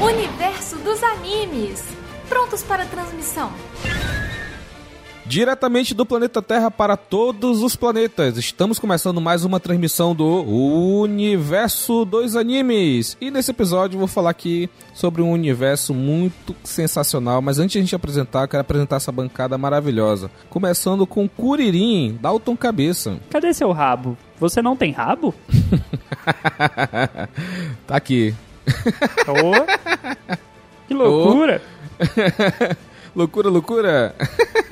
Universo dos animes. Prontos para transmissão. Diretamente do planeta Terra para todos os planetas, estamos começando mais uma transmissão do Universo dos Animes. E nesse episódio eu vou falar aqui sobre um universo muito sensacional. Mas antes de a gente apresentar, eu quero apresentar essa bancada maravilhosa. Começando com Curirim, Dalton Cabeça. Cadê seu rabo? Você não tem rabo? tá aqui. Oh. Que loucura! Oh. loucura, loucura!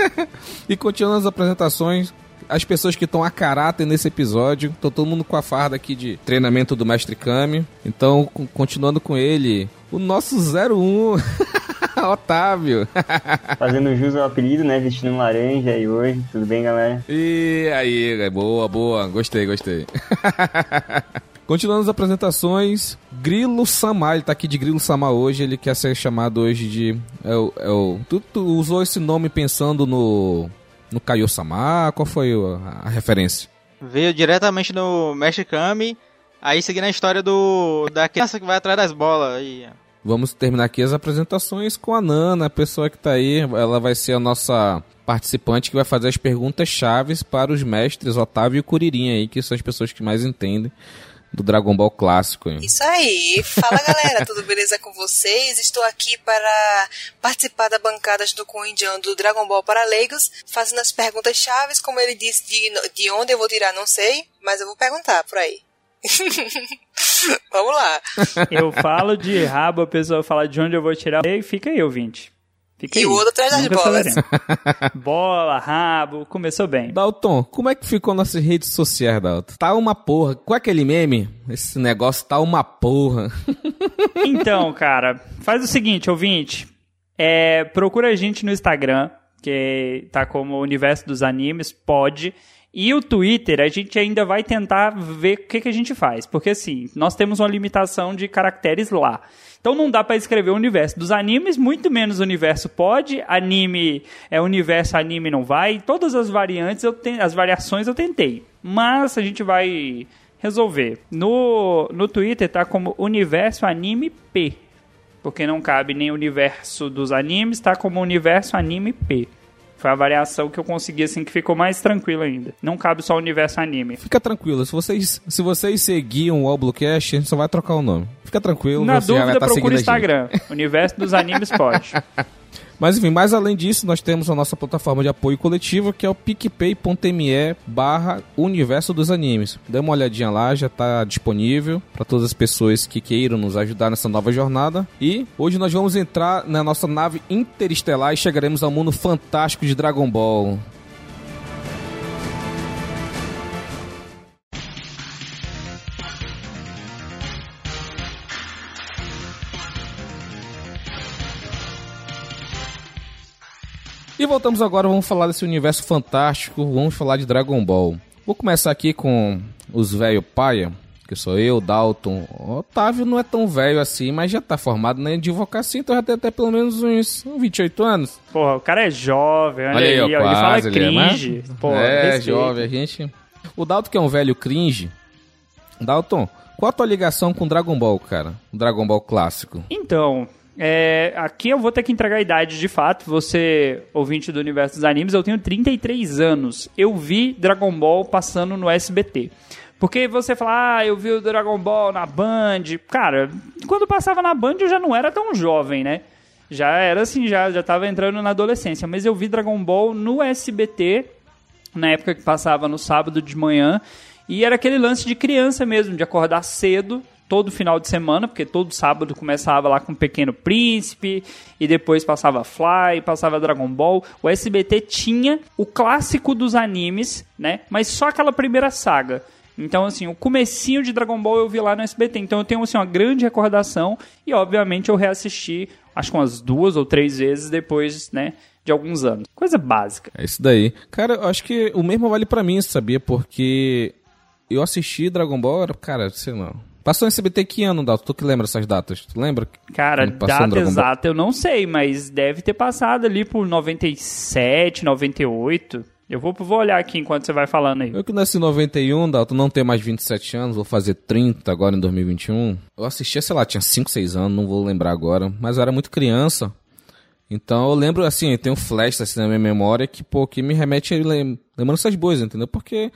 e continuando as apresentações, as pessoas que estão a caráter nesse episódio. Tô todo mundo com a farda aqui de treinamento do Mestre Kami. Então, continuando com ele, o nosso 01, Otávio. Fazendo jus ao apelido, né? Vestindo laranja aí hoje. Tudo bem, galera? E aí, boa, boa. Gostei, gostei. Continuando as apresentações, Grilo Sama, ele tá aqui de Grilo Sama hoje, ele quer ser chamado hoje de. É o, é o, tu, tu usou esse nome pensando no. no Kaio Sama? Qual foi a, a, referência? Veio diretamente no Mestre Kami, aí seguindo a história do. da criança que vai atrás das bolas. Aí. Vamos terminar aqui as apresentações com a Nana, a pessoa que tá aí. Ela vai ser a nossa participante que vai fazer as perguntas chaves para os mestres Otávio e Curirim aí, que são as pessoas que mais entendem do Dragon Ball clássico. Hein? Isso aí. Fala galera, tudo beleza com vocês? Estou aqui para participar da bancada do Coindiano do Dragon Ball para leigos, fazendo as perguntas chaves, como ele disse, de, de onde eu vou tirar, não sei, mas eu vou perguntar por aí. Vamos lá. Eu falo de rabo, a pessoa fala de onde eu vou tirar. E fica aí, ouvinte. Fica e aí. o outro atrás das bolas. Bola, rabo, começou bem. Dalton, como é que ficou nossas redes sociais, Dalton? Tá uma porra. Qual é aquele meme? Esse negócio tá uma porra. então, cara, faz o seguinte, ouvinte. É, procura a gente no Instagram, que tá como Universo dos Animes, pode. E o Twitter, a gente ainda vai tentar ver o que, que a gente faz. Porque, assim, nós temos uma limitação de caracteres lá. Então não dá para escrever o universo dos animes, muito menos o universo pode, anime é universo, anime não vai. Todas as variantes, eu as variações eu tentei. Mas a gente vai resolver. No, no Twitter tá como universo anime P. Porque não cabe nem universo dos animes, tá como universo anime P. Foi a variação que eu consegui, assim, que ficou mais tranquilo ainda. Não cabe só o universo anime. Fica tranquilo, se vocês, se vocês seguiam o Oblocast, a gente só vai trocar o nome. Fica tranquilo, Na dúvida, estar procura o Instagram. Universo dos animes pode. Mas enfim, mais além disso, nós temos a nossa plataforma de apoio coletivo, que é o picpay.me barra universo dos animes. Dê uma olhadinha lá, já está disponível para todas as pessoas que queiram nos ajudar nessa nova jornada. E hoje nós vamos entrar na nossa nave interestelar e chegaremos ao mundo fantástico de Dragon Ball. E voltamos agora, vamos falar desse universo fantástico, vamos falar de Dragon Ball. Vou começar aqui com os velho paia, que sou eu, Dalton. Otávio não é tão velho assim, mas já tá formado na advocacia, então já tem até pelo menos uns 28 anos. Porra, o cara é jovem, olha, Olha aí, ó, ele fala ele é, né? cringe. Porra, é, jovem, a gente... O Dalton que é um velho cringe. Dalton, qual a tua ligação com Dragon Ball, cara? O Dragon Ball clássico. Então, é, aqui eu vou ter que entregar a idade de fato. Você, ouvinte do universo dos animes, eu tenho 33 anos. Eu vi Dragon Ball passando no SBT. Porque você fala, ah, eu vi o Dragon Ball na Band. Cara, quando passava na Band eu já não era tão jovem, né? Já era assim, já, já tava entrando na adolescência. Mas eu vi Dragon Ball no SBT, na época que passava no sábado de manhã. E era aquele lance de criança mesmo, de acordar cedo, todo final de semana, porque todo sábado começava lá com Pequeno Príncipe, e depois passava Fly, passava Dragon Ball. O SBT tinha o clássico dos animes, né? Mas só aquela primeira saga. Então, assim, o comecinho de Dragon Ball eu vi lá no SBT. Então eu tenho, assim, uma grande recordação. E, obviamente, eu reassisti, acho que umas duas ou três vezes depois, né? De alguns anos. Coisa básica. É isso daí. Cara, eu acho que o mesmo vale pra mim, sabia? Porque eu assisti Dragon Ball, cara, sei lá. Passou em SBT que ano, Dalton? Tu que lembra essas datas? Tu lembra? Cara, data exata eu não sei, mas deve ter passado ali por 97, 98. Eu vou, vou olhar aqui enquanto você vai falando aí. Eu que nasci em 91, Dalton, não tenho mais 27 anos, vou fazer 30 agora em 2021. Eu assistia, sei lá, tinha 5, 6 anos, não vou lembrar agora, mas eu era muito criança. Então eu lembro, assim, eu tenho flash assim, na minha memória que, pô, que me remete a lem- lembranças boas, entendeu? Porque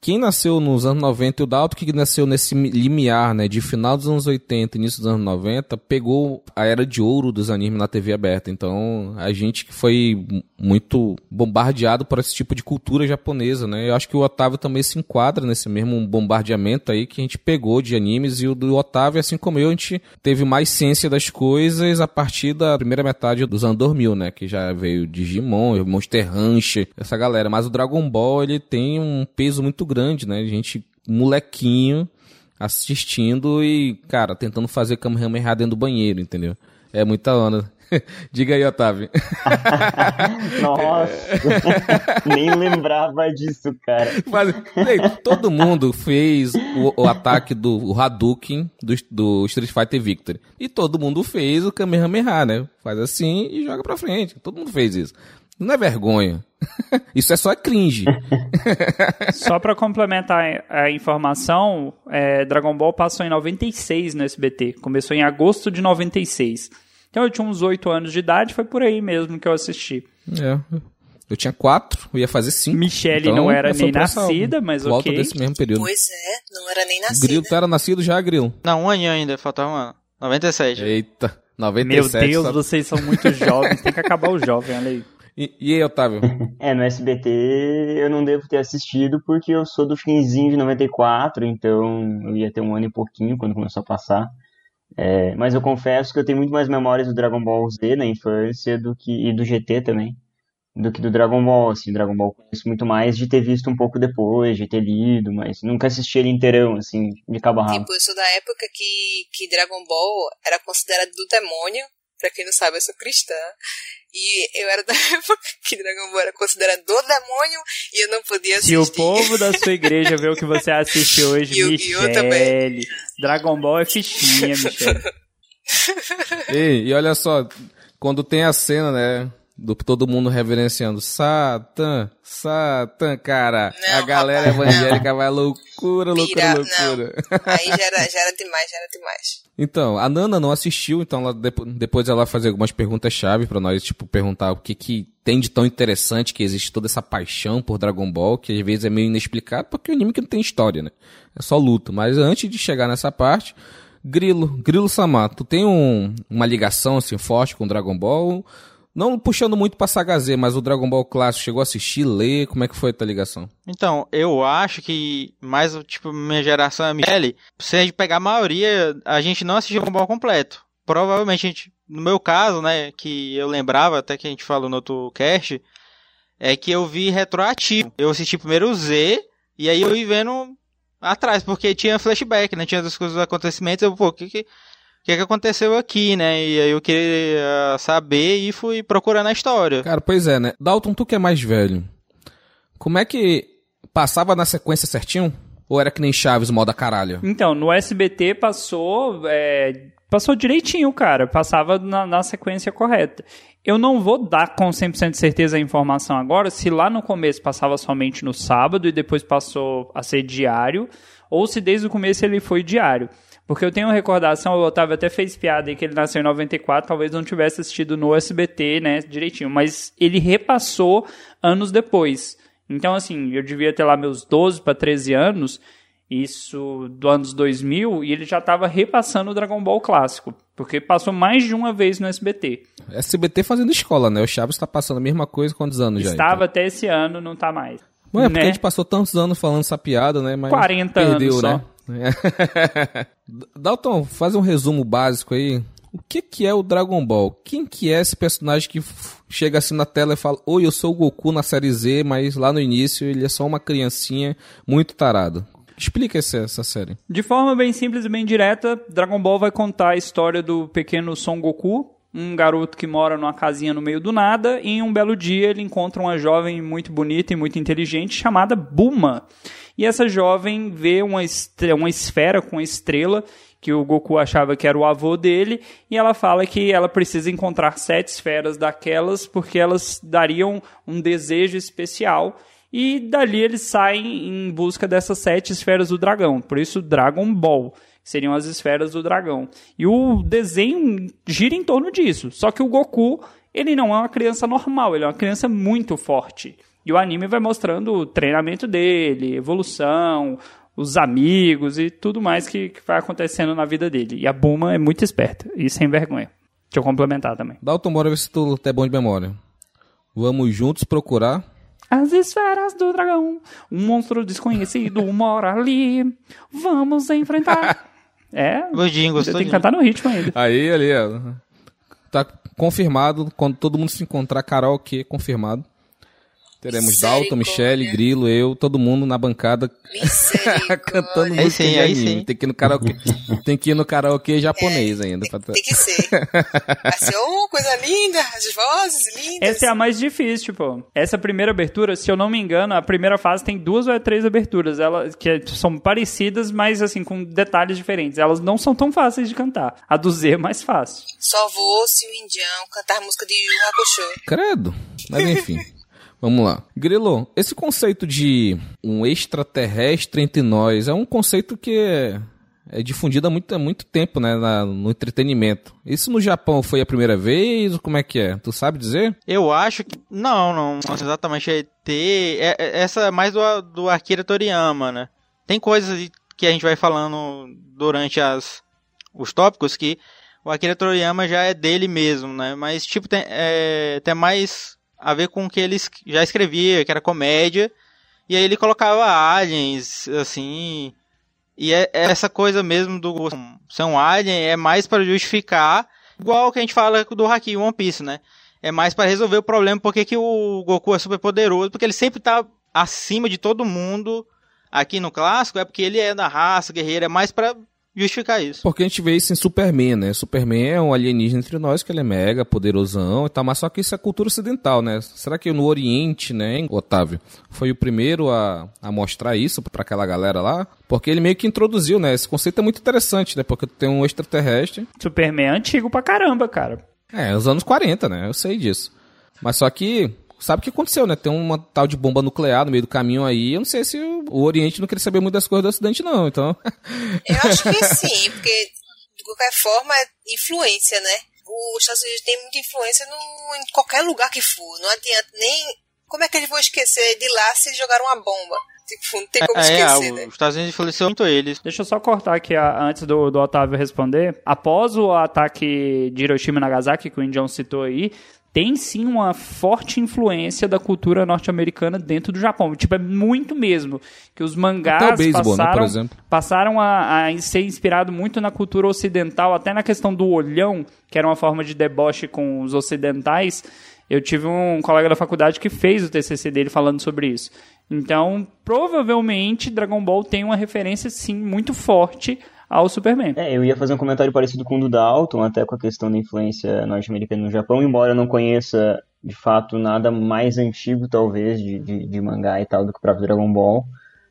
quem nasceu nos anos 90 e o Dalton que nasceu nesse limiar, né, de final dos anos 80 e início dos anos 90, pegou a era de ouro dos animes na TV aberta. Então, a gente que foi muito bombardeado por esse tipo de cultura japonesa, né? Eu acho que o Otávio também se enquadra nesse mesmo bombardeamento aí que a gente pegou de animes e o do Otávio, assim como eu, a gente teve mais ciência das coisas a partir da primeira metade dos anos 2000, né? Que já veio Digimon, Monster Rancher, essa galera. Mas o Dragon Ball, ele tem um peso muito grande, né? A gente, molequinho, assistindo e, cara, tentando fazer Kamehameha dentro do banheiro, entendeu? É muita onda. Diga aí, Otávio. Nossa, nem lembrava disso, cara. Mas, ei, todo mundo fez o, o ataque do o Hadouken do, do Street Fighter Victory. E todo mundo fez o Kamehameha, né? Faz assim e joga pra frente. Todo mundo fez isso. Não é vergonha. Isso é só cringe. Só pra complementar a informação, é, Dragon Ball passou em 96 no SBT. Começou em agosto de 96. Então eu tinha uns 8 anos de idade, foi por aí mesmo que eu assisti. É. Eu tinha quatro, eu ia fazer cinco. Michele Então, não era nem nascida, mas volta ok. desse mesmo período. Pois é, não era nem nascida. Grilo, tu era nascido já, Grilo? Não, um aninho ainda, faltava um ano. 97. Eita, Meu 97. Deus, só- vocês são muito jovens, tem que acabar o jovem, olha aí. E, e aí, Otávio? É, no SBT eu não devo ter assistido porque eu sou do finzinho de 94, então eu ia ter um ano e pouquinho quando começou a passar. É, mas eu confesso que eu tenho muito mais memórias do Dragon Ball Z na infância do que e do GT também, do que do Dragon Ball, assim, Dragon Ball eu conheço muito mais de ter visto um pouco depois, de ter lido, mas nunca assisti ele inteirão, assim, de cabo a rabo. Tipo, eu sou da época que, que Dragon Ball era considerado do demônio. Pra quem não sabe, eu sou cristã. E eu era da época que Dragon Ball era considerado do demônio e eu não podia Se assistir. o povo da sua igreja vê o que você assiste hoje, também. Michele. Dragon Ball é fichinha, Michele. Ei, e olha só, quando tem a cena, né? Do todo mundo reverenciando Satã, Satã, cara. Não, a galera rapaz, evangélica vai loucura, loucura, Pira- loucura. Aí já era, já era demais, já era demais. Então, a Nana não assistiu, então ela, depo- depois ela fazer algumas perguntas-chave pra nós, tipo, perguntar o que que tem de tão interessante que existe toda essa paixão por Dragon Ball, que às vezes é meio inexplicado, porque é um anime que não tem história, né? É só luta. Mas antes de chegar nessa parte, Grilo, Grilo Samar, tu tem um, uma ligação, assim, forte com Dragon Ball? Não puxando muito pra Saga Z, mas o Dragon Ball clássico chegou a assistir, ler, como é que foi a tua ligação? Então, eu acho que mais, tipo, minha geração Michele. Se a gente pegar a maioria, a gente não assistiu o Ball completo. Provavelmente a gente, no meu caso, né, que eu lembrava, até que a gente falou no outro cast, é que eu vi retroativo. Eu assisti primeiro o Z, e aí eu ia vendo atrás, porque tinha flashback, né, tinha as coisas, os acontecimentos, eu, pô, que que... O que, que aconteceu aqui, né? E aí eu queria saber e fui procurando a história. Cara, pois é, né? Dalton, tu que é mais velho, como é que passava na sequência certinho? Ou era que nem Chaves, moda caralho? Então, no SBT passou. é, passou direitinho, cara. Passava na, na sequência correta. Eu não vou dar com 100% de certeza a informação agora se lá no começo passava somente no sábado e depois passou a ser diário, ou se desde o começo ele foi diário. Porque eu tenho uma recordação, o Otávio até fez piada aí que ele nasceu em 94, talvez não tivesse assistido no SBT, né, direitinho, mas ele repassou anos depois. Então, assim, eu devia ter lá meus 12 para 13 anos, isso do anos 2000, e ele já estava repassando o Dragon Ball clássico, porque passou mais de uma vez no SBT. SBT fazendo escola, né? O Chaves tá passando a mesma coisa quantos anos já? Estava até esse ano, não tá mais. Então? Ué, porque né? a gente passou tantos anos falando essa piada, né? Mas 40 perdeu, anos né? É. Dalton, faz um resumo básico aí. O que que é o Dragon Ball? Quem que é esse personagem que chega assim na tela e fala Oi, eu sou o Goku na série Z, mas lá no início ele é só uma criancinha muito tarado. Explica essa, essa série. De forma bem simples e bem direta, Dragon Ball vai contar a história do pequeno Son Goku, um garoto que mora numa casinha no meio do nada, e em um belo dia ele encontra uma jovem muito bonita e muito inteligente chamada Bulma. E essa jovem vê uma, uma esfera com estrela que o Goku achava que era o avô dele, e ela fala que ela precisa encontrar sete esferas daquelas porque elas dariam um desejo especial. E dali eles saem em busca dessas sete esferas do dragão, por isso Dragon Ball seriam as esferas do dragão. E o desenho gira em torno disso. Só que o Goku, ele não é uma criança normal, ele é uma criança muito forte. E o anime vai mostrando o treinamento dele, evolução, os amigos e tudo mais que, que vai acontecendo na vida dele. E a Buma é muito esperta e sem vergonha. Deixa eu complementar também. Dalton, bora ver se tu é bom de memória. Vamos juntos procurar as esferas do dragão. Um monstro desconhecido mora ali. Vamos enfrentar. É. Gostinho, gostou. Tem que cantar no ritmo ainda. Aí, ali, ó. Tá confirmado. Quando todo mundo se encontrar, karaokê confirmado. Teremos Dalton, Michele, Grilo, eu, todo mundo na bancada cantando música sim, de anime. Tem que ir no karaokê, tem que ir no karaokê japonês é, ainda. Tem, tem, que ser. Vai ser uma coisa linda, as vozes lindas. Essa é a mais difícil, pô. Essa primeira abertura, se eu não me engano, a primeira fase tem duas ou três aberturas, elas que são parecidas, mas assim com detalhes diferentes. Elas não são tão fáceis de cantar. A do Z é mais fácil. Só vou se o indião cantar música de Yu Hakusho. Credo. Mas enfim. Vamos lá. Grilo, esse conceito de um extraterrestre entre nós é um conceito que é, é difundido há muito, há muito tempo, né, na, no entretenimento. Isso no Japão foi a primeira vez? Ou como é que é? Tu sabe dizer? Eu acho que. Não, não. Exatamente. É ter. É, é, essa é mais do, do Akira Toriyama, né? Tem coisas que a gente vai falando durante as, os tópicos que o Akira Toriyama já é dele mesmo, né? Mas, tipo, tem, é, tem mais a ver com o que ele já escrevia, que era comédia. E aí ele colocava aliens, assim. E é, é essa coisa mesmo do ser um alien é mais para justificar, igual que a gente fala do Haki One Piece, né? É mais para resolver o problema porque que o Goku é super poderoso, porque ele sempre tá acima de todo mundo. Aqui no clássico é porque ele é da raça guerreira, é mais para justificar isso. Porque a gente vê isso em Superman, né? Superman é um alienígena entre nós, que ele é mega poderosão e tal, mas só que isso é cultura ocidental, né? Será que no Oriente, né, Otávio, foi o primeiro a, a mostrar isso para aquela galera lá? Porque ele meio que introduziu, né? Esse conceito é muito interessante, né? Porque tem um extraterrestre. Superman é antigo pra caramba, cara. É, os anos 40, né? Eu sei disso. Mas só que sabe o que aconteceu, né? Tem uma tal de bomba nuclear no meio do caminho aí. Eu não sei se o Oriente não queria saber muito das coisas do Ocidente, não. Então. Eu acho que sim, porque de qualquer forma é influência, né? Os Estados Unidos tem muita influência no, em qualquer lugar que for. Não adianta nem. Como é que eles vão esquecer de lá se jogaram uma bomba? Tipo, não tem como é, é esquecer, é, né? Os Estados Unidos influenciou muito eles. Deixa eu só cortar aqui a, antes do, do Otávio responder. Após o ataque de Hiroshima e Nagasaki, que o Indião citou aí, tem sim uma forte influência da cultura norte-americana dentro do Japão. Tipo, é muito mesmo. Que os mangás baseball, né, passaram, né, passaram a, a, ser inspirado muito na cultura ocidental, até na questão do olhão, que era uma forma de deboche com os ocidentais. Eu tive um colega da faculdade que fez o TCC dele falando sobre isso. Então, provavelmente, Dragon Ball tem uma referência, sim, muito forte ao Superman. É, eu ia fazer um comentário parecido com o do Dalton, até com a questão da influência norte-americana no Japão, embora eu não conheça de fato nada mais antigo, talvez, de, de, de mangá e tal do que o próprio Dragon Ball.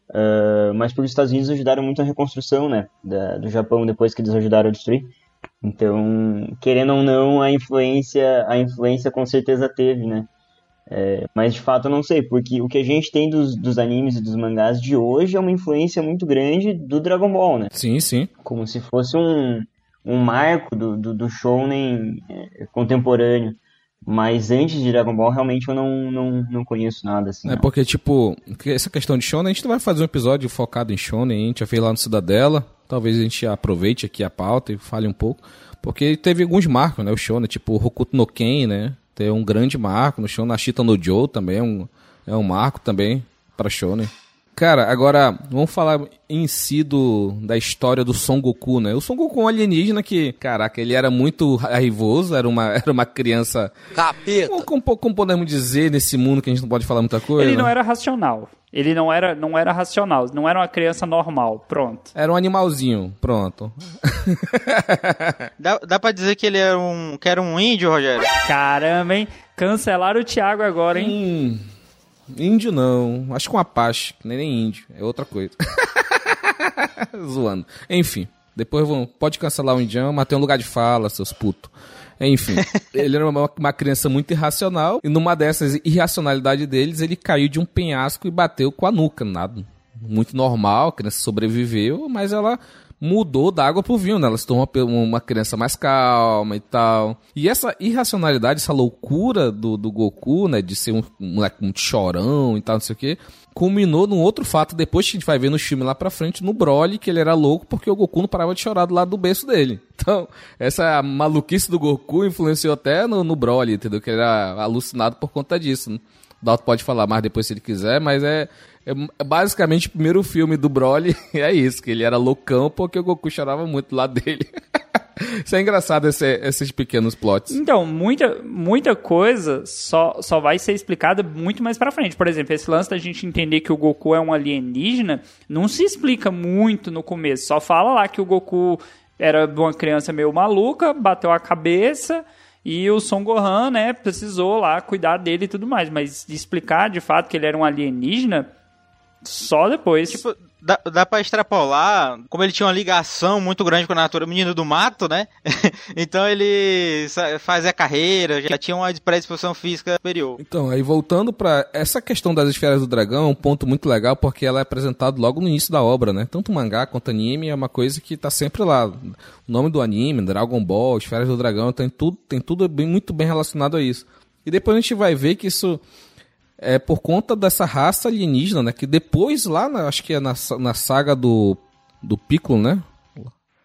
Uh, mas porque os Estados Unidos ajudaram muito na reconstrução né, da, do Japão depois que eles ajudaram a destruir. Então, querendo ou não, a influência, a influência com certeza teve, né? É, mas de fato eu não sei, porque o que a gente tem dos, dos animes e dos mangás de hoje é uma influência muito grande do Dragon Ball, né? Sim, sim. Como se fosse um, um marco do, do, do shounen é, contemporâneo. Mas antes de Dragon Ball, realmente eu não, não, não conheço nada assim. É porque, tipo, essa questão de Shonen, a gente não vai fazer um episódio focado em Shonen, a gente já fez lá no Cidadela. Talvez a gente aproveite aqui a pauta e fale um pouco. Porque teve alguns marcos, né? O Shonen, tipo Hokuto no Ken, né? Tem um grande marco no show. Nashita no Joe também é um, é um marco também para shonen. Cara, agora vamos falar em si do, da história do Son Goku, né? O Son Goku é um alienígena que, caraca, ele era muito raivoso, era uma, era uma criança. Capeta! Como, como podemos dizer nesse mundo que a gente não pode falar muita coisa? Ele não era racional. Ele não era, não era racional, não era uma criança normal, pronto. Era um animalzinho, pronto. dá, dá pra dizer que ele era um, que era um índio, Rogério? Caramba, hein? Cancelaram o Thiago agora, hein? Hum. Índio não. Acho que um Apache. Nem, nem índio. É outra coisa. Zoando. Enfim. Depois vão, pode cancelar o indião, mas tem um lugar de fala, seus putos. Enfim, ele era uma, uma, criança muito irracional, e numa dessas irracionalidades deles, ele caiu de um penhasco e bateu com a nuca. Nada. Muito normal, a criança sobreviveu, mas ela mudou da água pro vinho, né? Ela se tornou uma criança mais calma e tal. E essa irracionalidade, essa loucura do, do Goku, né? De ser um moleque muito chorão e tal, não sei o quê, culminou num outro fato depois que a gente vai ver no filme lá pra frente, no Broly, que ele era louco porque o Goku não parava de chorar do lado do berço dele. Então, essa maluquice do Goku influenciou até no, no Broly, entendeu? Que ele era alucinado por conta disso. Né? O Dalton pode falar mais depois se ele quiser, mas é, é basicamente o primeiro filme do Broly é isso, que ele era loucão porque o Goku chorava muito lado dele. Isso é engraçado, esse, esses pequenos plots. Então, muita, muita coisa só, só vai ser explicada muito mais pra frente. Por exemplo, esse lance da gente entender que o Goku é um alienígena não se explica muito no começo. Só fala lá que o Goku era uma criança meio maluca, bateu a cabeça e o Son Gohan, né, precisou lá cuidar dele e tudo mais. Mas explicar de fato que ele era um alienígena só depois. Tipo, dá, dá pra extrapolar, como ele tinha uma ligação muito grande com a natureza, menino do mato, né? então ele fazia carreira, já tinha uma predisposição física superior. Então, aí voltando para essa questão das esferas do dragão, é um ponto muito legal porque ela é apresentada logo no início da obra, né? Tanto mangá quanto anime é uma coisa que tá sempre lá. O nome do anime, Dragon Ball, esferas do dragão, tem tudo, tem tudo bem, muito bem relacionado a isso. E depois a gente vai ver que isso é por conta dessa raça alienígena, né? Que depois lá, na, acho que é na, na saga do, do Piccolo, né?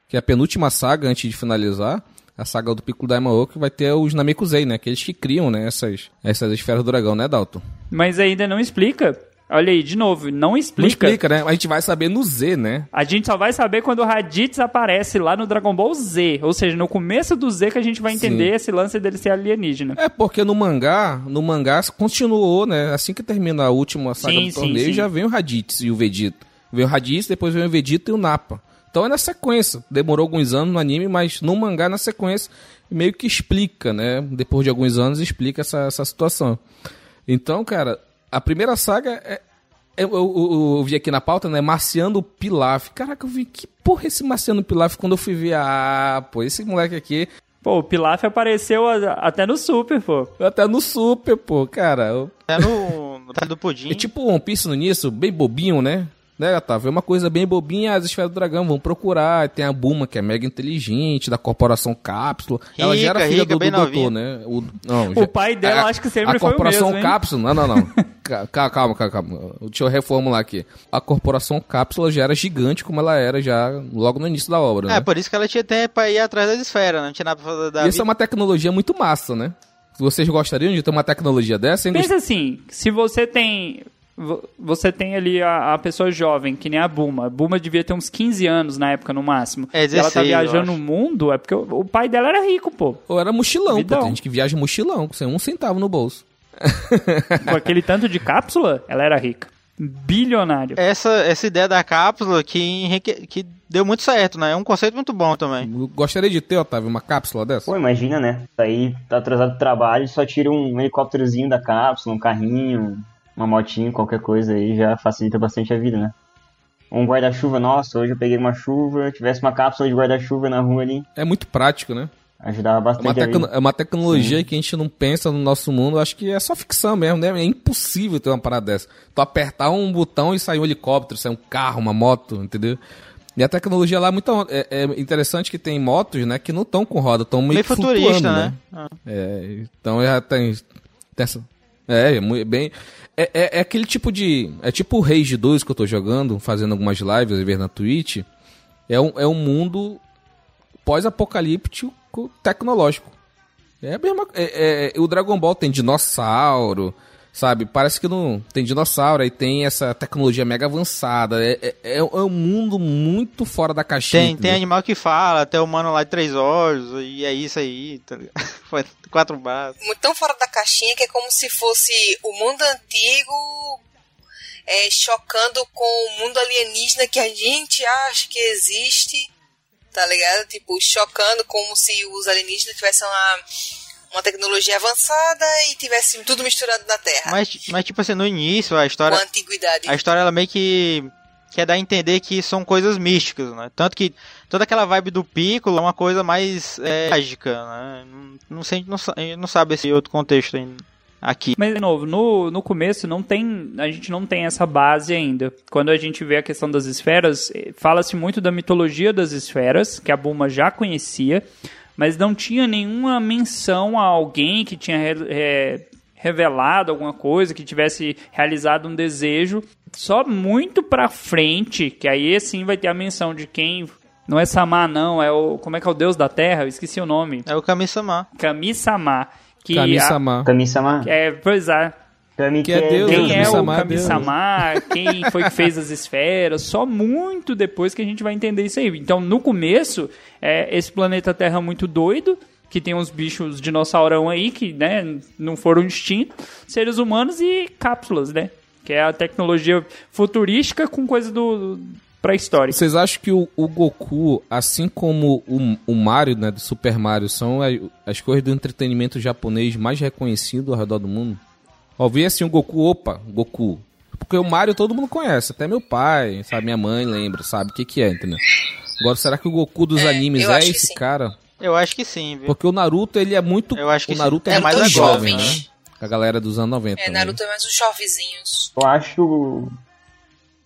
Que é a penúltima saga antes de finalizar. A saga do Piccolo Daimao, que vai ter os Namekusei, né? Aqueles que criam, né? Essas, essas esferas do dragão, né, Dalton? Mas ainda não explica Olha aí, de novo, não explica. Não explica, né? A gente vai saber no Z, né? A gente só vai saber quando o Raditz aparece lá no Dragon Ball Z. Ou seja, no começo do Z que a gente vai entender Sim. esse lance dele ser alienígena. É, porque no mangá, no mangá continuou, né? Assim que termina a última saga sim, do torneio, sim, já vem o Raditz e o Vegeta. Vem o Raditz, depois vem o Vegeta e o Nappa. Então é na sequência. Demorou alguns anos no anime, mas no mangá, na sequência, meio que explica, né? Depois de alguns anos, explica essa, essa situação. Então, cara, a primeira saga é. Eu, eu, eu, eu, vi aqui na pauta, né? Marciano Pilaf. Caraca, eu vi que porra é esse Marciano Pilaf quando eu fui ver. Ah, pô, esse moleque aqui. Pô, o Pilaf apareceu até no Super, pô. Até no Super, pô, cara. Até no, no do Pudim. É tipo um One Piece no início, bem bobinho, né? Né, Otávio? É uma coisa bem bobinha, as esferas do dragão vão procurar. Tem a Buma, que é mega inteligente, da corporação Cápsula. Rica, ela já era filha rica, do, do doutor, né? O, não, o pai dela, a, acho que sempre foi o mesmo, A corporação Cápsula, não, não, não. calma, calma, calma. Deixa eu reformular aqui. A corporação Cápsula já era gigante como ela era já logo no início da obra, É, né? por isso que ela tinha tempo pra ir atrás das esferas, não tinha nada pra fazer da Isso vida. é uma tecnologia muito massa, né? Vocês gostariam de ter uma tecnologia dessa? Pensa assim, se você tem você tem ali a, a, pessoa jovem, que nem a Buma. A Buma devia ter uns 15 anos na época, no máximo. É 16, ela tá viajando o mundo, é porque o, o, pai dela era rico, pô. Ou era mochilão, Vidão. pô. Tem gente que viaja mochilão, sem um centavo no bolso. Com aquele tanto de cápsula, ela era rica. Bilionário. Essa, essa ideia da cápsula que, enrique... que deu muito certo, né? É um conceito muito bom também. Gostaria de ter, Otávio, uma cápsula dessa? Pô, imagina, né? Aí tá atrasado do trabalho, só tira um helicópterozinho da cápsula, um carrinho, uma motinho, qualquer coisa aí já facilita bastante a vida, né? Um guarda-chuva, nossa, hoje eu peguei uma chuva, tivesse uma cápsula de guarda-chuva na rua ali. É muito prático, né? Ajudava bastante. É uma, é uma tecnologia Sim. que a gente não pensa no nosso mundo, acho que é só ficção mesmo, né? É impossível ter uma parada dessa. Tu apertar um botão e sair um helicóptero, sair um carro, uma moto, entendeu? E a tecnologia lá é muito é, é interessante que tem motos, né, que não estão com roda, estão meio, meio futurista, né? né? Ah. É, então já tem, tem essa, é, é bem. É, é, é, aquele tipo de. É tipo o Rage 2 que eu tô jogando, fazendo algumas lives e ver na Twitch. É um, é um mundo pós-apocalíptico tecnológico. É a mesma. É, é, o Dragon Ball tem dinossauro, Sabe? Parece que não tem dinossauro e tem essa tecnologia mega avançada. É, é, é, é um mundo muito fora da caixinha. Tem, tem animal que fala, até humano lá de três olhos, e é isso aí, tá Foi quatro braços. Tão fora da caixinha que é como se fosse o mundo antigo é, chocando com o mundo alienígena que a gente acha que existe, tá ligado? Tipo, chocando como se os alienígenas tivessem uma uma tecnologia avançada e tivesse tudo misturado na Terra. Mas, mas tipo assim, no início a história. Com a antiguidade. A história ela meio que quer dar a entender que são coisas místicas, né? Tanto que toda aquela vibe do Piccolo é uma coisa mais é, mágica, né? Não, sei, não, não sabe esse outro contexto ainda. Aqui. Mas, de novo, no, no começo não tem. A gente não tem essa base ainda. Quando a gente vê a questão das esferas, eh, fala-se muito da mitologia das esferas, que a Bulma já conhecia, mas não tinha nenhuma menção a alguém que tinha é, revelado alguma coisa, que tivesse realizado um desejo. Só muito pra frente, que aí sim vai ter a menção de quem não é Samar, não, é o. Como é que é o deus da terra? Eu esqueci o nome. É o Kami-sama. Kami-sama. Que Kami-sama. Kami-sama. É, pois é. Kami que é Deus, quem Kami é o. Kami-sama, quem foi que fez as esferas, só muito depois que a gente vai entender isso aí. Então, no começo, é esse planeta Terra muito doido, que tem uns bichos dinossaurão aí que, né, não foram extintos, seres humanos e cápsulas, né? Que é a tecnologia futurística com coisa do pré-histórica. Vocês acham que o, o, Goku, assim como o, o Mario, né, do Super Mario, são as, as coisas do entretenimento japonês mais reconhecido ao redor do mundo? Ver assim o Goku, opa, Goku. Porque o Mario todo mundo conhece, até meu pai, sabe, minha mãe lembra, sabe o que que é, entendeu? Agora, será que o Goku dos É, animes é esse sim. cara? Eu acho que sim, viu? Porque o Naruto, ele é muito... Eu acho que o Naruto sim. é, É mais jovem, jovem. né? A galera dos anos 90 É, também. Naruto é mais uns jovezinhos. Eu acho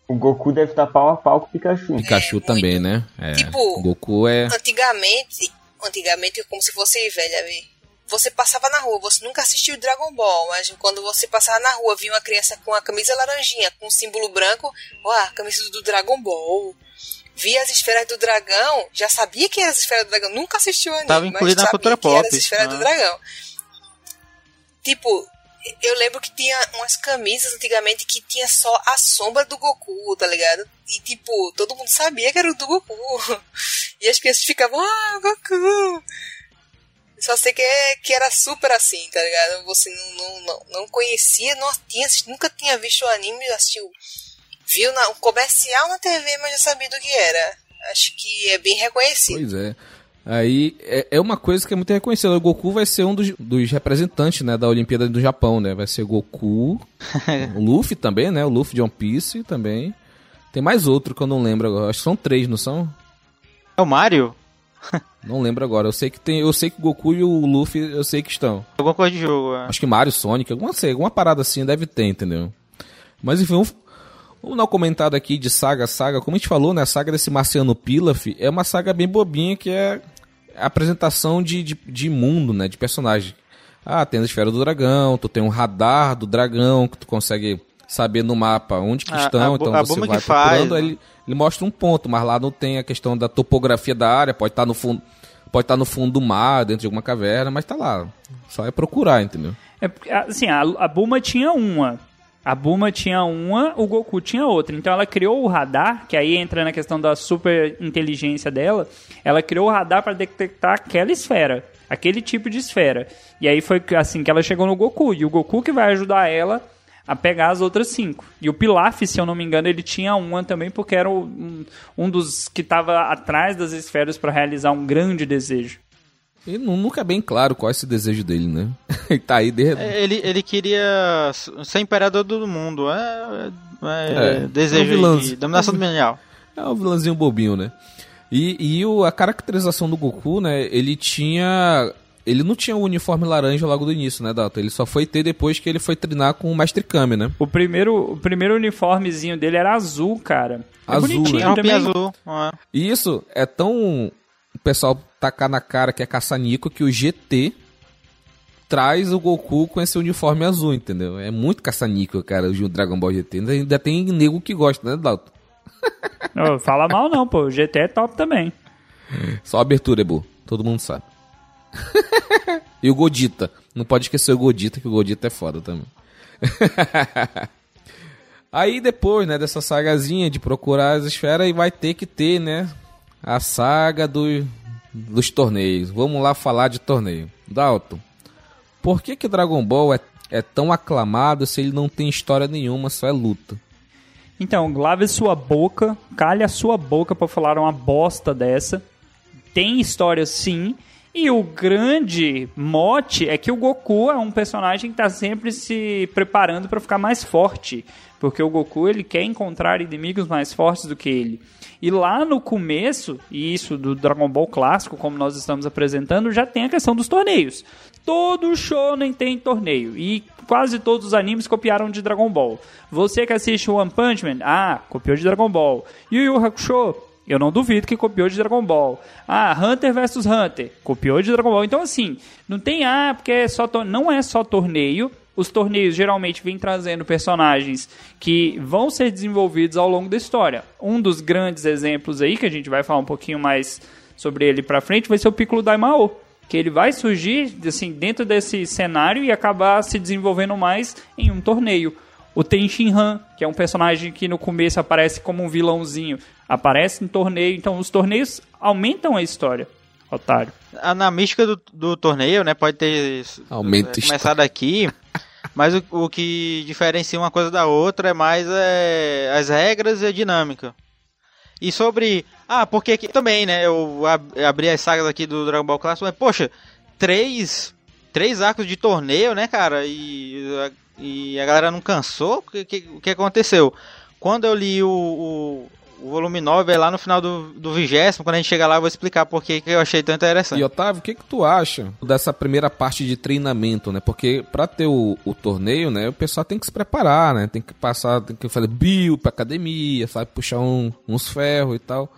o, Goku deve estar pau a pau com o Pikachu. Pikachu É, também, muito. né? É. Tipo, o Goku é... Antigamente, antigamente é como se fosse velha, vi. Você passava na rua, você nunca assistiu Dragon Ball, mas quando você passava na rua, via uma criança com a camisa laranjinha, com um símbolo branco, ó, a camisa do Dragon Ball. Via as esferas do dragão, já sabia que era as esferas do dragão, nunca assistiu anime, Tava mas incluído na sabia cultura que era pop, as esferas né? do dragão. Tipo, eu lembro que tinha umas camisas antigamente que tinha só a sombra do Goku, tá ligado? E tipo, todo mundo sabia que era o do Goku. E as crianças ficavam, ah, Goku! Só sei que, é- que era super assim, tá ligado? Você não, não, não, não conhecia, não tinha, nunca tinha visto o anime, assistiu, viu na, um comercial na TV, mas já sabia do que era. Acho que é bem reconhecido. Pois é. Aí é, é uma coisa que é muito reconhecida. O Goku vai ser um dos, dos representantes né, da Olimpíada do Japão, né? Vai ser Goku, o Luffy também, né? O Luffy de One Piece também. Tem mais outro que eu não lembro agora. Acho que são três, não são? É o Mario? Não lembro agora. Eu sei que tem. Eu sei que o Goku e o Luffy eu sei que estão. Alguma coisa de jogo, é. Acho que Mario, Sonic, alguma, sei, alguma parada assim deve ter, entendeu? Mas enfim, vamos, vamos dar um comentário aqui de saga saga. Como a gente falou, né? A saga desse Marciano Pilaf é uma saga bem bobinha que é a apresentação de, de, de mundo, né? De personagem. Ah, tem a esfera do dragão, tu tem um radar do dragão que tu consegue saber no mapa onde que A- estão, a então a você vai que faz, procurando, né? ele, ele mostra um ponto, mas lá não tem a questão da topografia da área, pode estar no fundo, pode estar no fundo do mar, dentro de alguma caverna, mas tá lá. Só é procurar, entendeu? É, assim, a, a Bulma tinha uma. A Bulma tinha uma, o Goku tinha outra. Então ela criou o radar, que aí entra na questão da super inteligência dela. Ela criou o radar para detectar aquela esfera, aquele tipo de esfera. E aí foi assim que ela chegou no Goku. E o Goku que vai ajudar ela a pegar as outras cinco. E o Pilaf, se eu não me engano, ele tinha uma também, porque era um, um dos que estava atrás das esferas para realizar um grande desejo. E nu- nunca é bem claro qual é esse desejo dele, né? Ele tá aí de... É, Ele, ele queria ser imperador do mundo. É, é, É, é desejo é um vilão. de dominação dominial. É um vilãozinho bobinho, né? E, e o, a caracterização do Goku, né? Ele tinha. Ele não tinha o uniforme laranja logo do início, né, Dato? Ele só foi ter depois que ele foi treinar com o Mestre Kami, né? O primeiro, o primeiro uniformezinho dele era azul, cara. É Azul, bonitinho né? É também. azul. é. E isso é tão. O pessoal tacar na cara que é caça-nico que o GT traz o Goku com esse uniforme azul, entendeu? É muito caça-nico, cara, o Dragon Ball GT. Ainda tem nego que gosta, né, Dalton? Não, fala mal não, pô. O GT é top também. Só abertura, Ebu. Todo mundo sabe. e o Godita. Não pode esquecer o Godita, que o Godita é foda também. Aí depois, né, dessa sagazinha de procurar as esferas, aí vai ter que ter, né, a saga do, dos torneios. Vamos lá falar de torneio. Dalton, por que que Dragon Ball é, é tão aclamado se ele não tem história nenhuma, só é luta? Então, lave sua boca, calhe a sua boca pra falar uma bosta dessa. Tem história sim, E o grande mote é que o Goku é um personagem que está sempre se preparando para ficar mais forte, porque o Goku ele quer encontrar inimigos mais fortes do que ele. E lá no começo, e isso do Dragon Ball clássico, como nós estamos apresentando, já tem a questão dos torneios. Todo shonen tem torneio e quase todos os animes copiaram de Dragon Ball. Você que assiste One Punch Man, ah, copiou de Dragon Ball. Yu Yu Hakusho, eu não duvido que copiou de Dragon Ball. Ah, Hunter vs Hunter, copiou de Dragon Ball. Então, assim, não tem, ah, porque é só não é só torneio. Os torneios geralmente vêm trazendo personagens que vão ser desenvolvidos ao longo da história. Um dos grandes exemplos aí, que a gente vai falar um pouquinho mais sobre ele pra frente, vai ser o Piccolo Daimao. Que ele vai surgir, assim, dentro desse cenário e acabar se desenvolvendo mais em um torneio. O Ten Han, que é um personagem que no começo aparece como um vilãozinho, aparece em torneio. Então, os torneios aumentam a história, otário. Ah, Na mística do, do torneio, né, pode ter Aumenta é, começado aqui, mas o, o que diferencia uma coisa da outra é mais é, as regras e a dinâmica. E sobre. Ah, porque aqui também, né? Eu ab- abri as sagas aqui do Dragon Ball Clássico, mas, poxa, três. Três arcos de torneio, né, cara? E, a- e a galera não cansou? O que, que, que aconteceu? Quando eu li o, o, o volume 9, é lá no final do, do vigésimo, quando a gente chegar lá, eu vou explicar por que eu achei tão interessante. E Otávio, o que que tu acha dessa primeira parte de treinamento, né? Porque pra ter o, o torneio, né, o pessoal tem que se preparar, né? Tem que passar, tem que fazer bio pra academia, sabe? Puxar um- uns ferros e tal.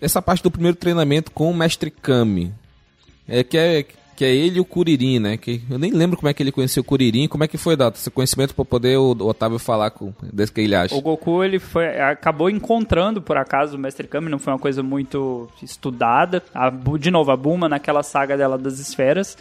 Essa parte do primeiro treinamento com o mestre Kami. É que é que é ele e o Kuririn, né? Que eu nem lembro como é que ele conheceu o Kuririn, como é que foi dado esse conhecimento pra poder o, Otávio falar com desse que ele acha. O Goku ele foi, acabou encontrando por acaso o Mestre Kami, não foi uma coisa muito estudada. A de novo, a Bulma naquela saga dela das esferas,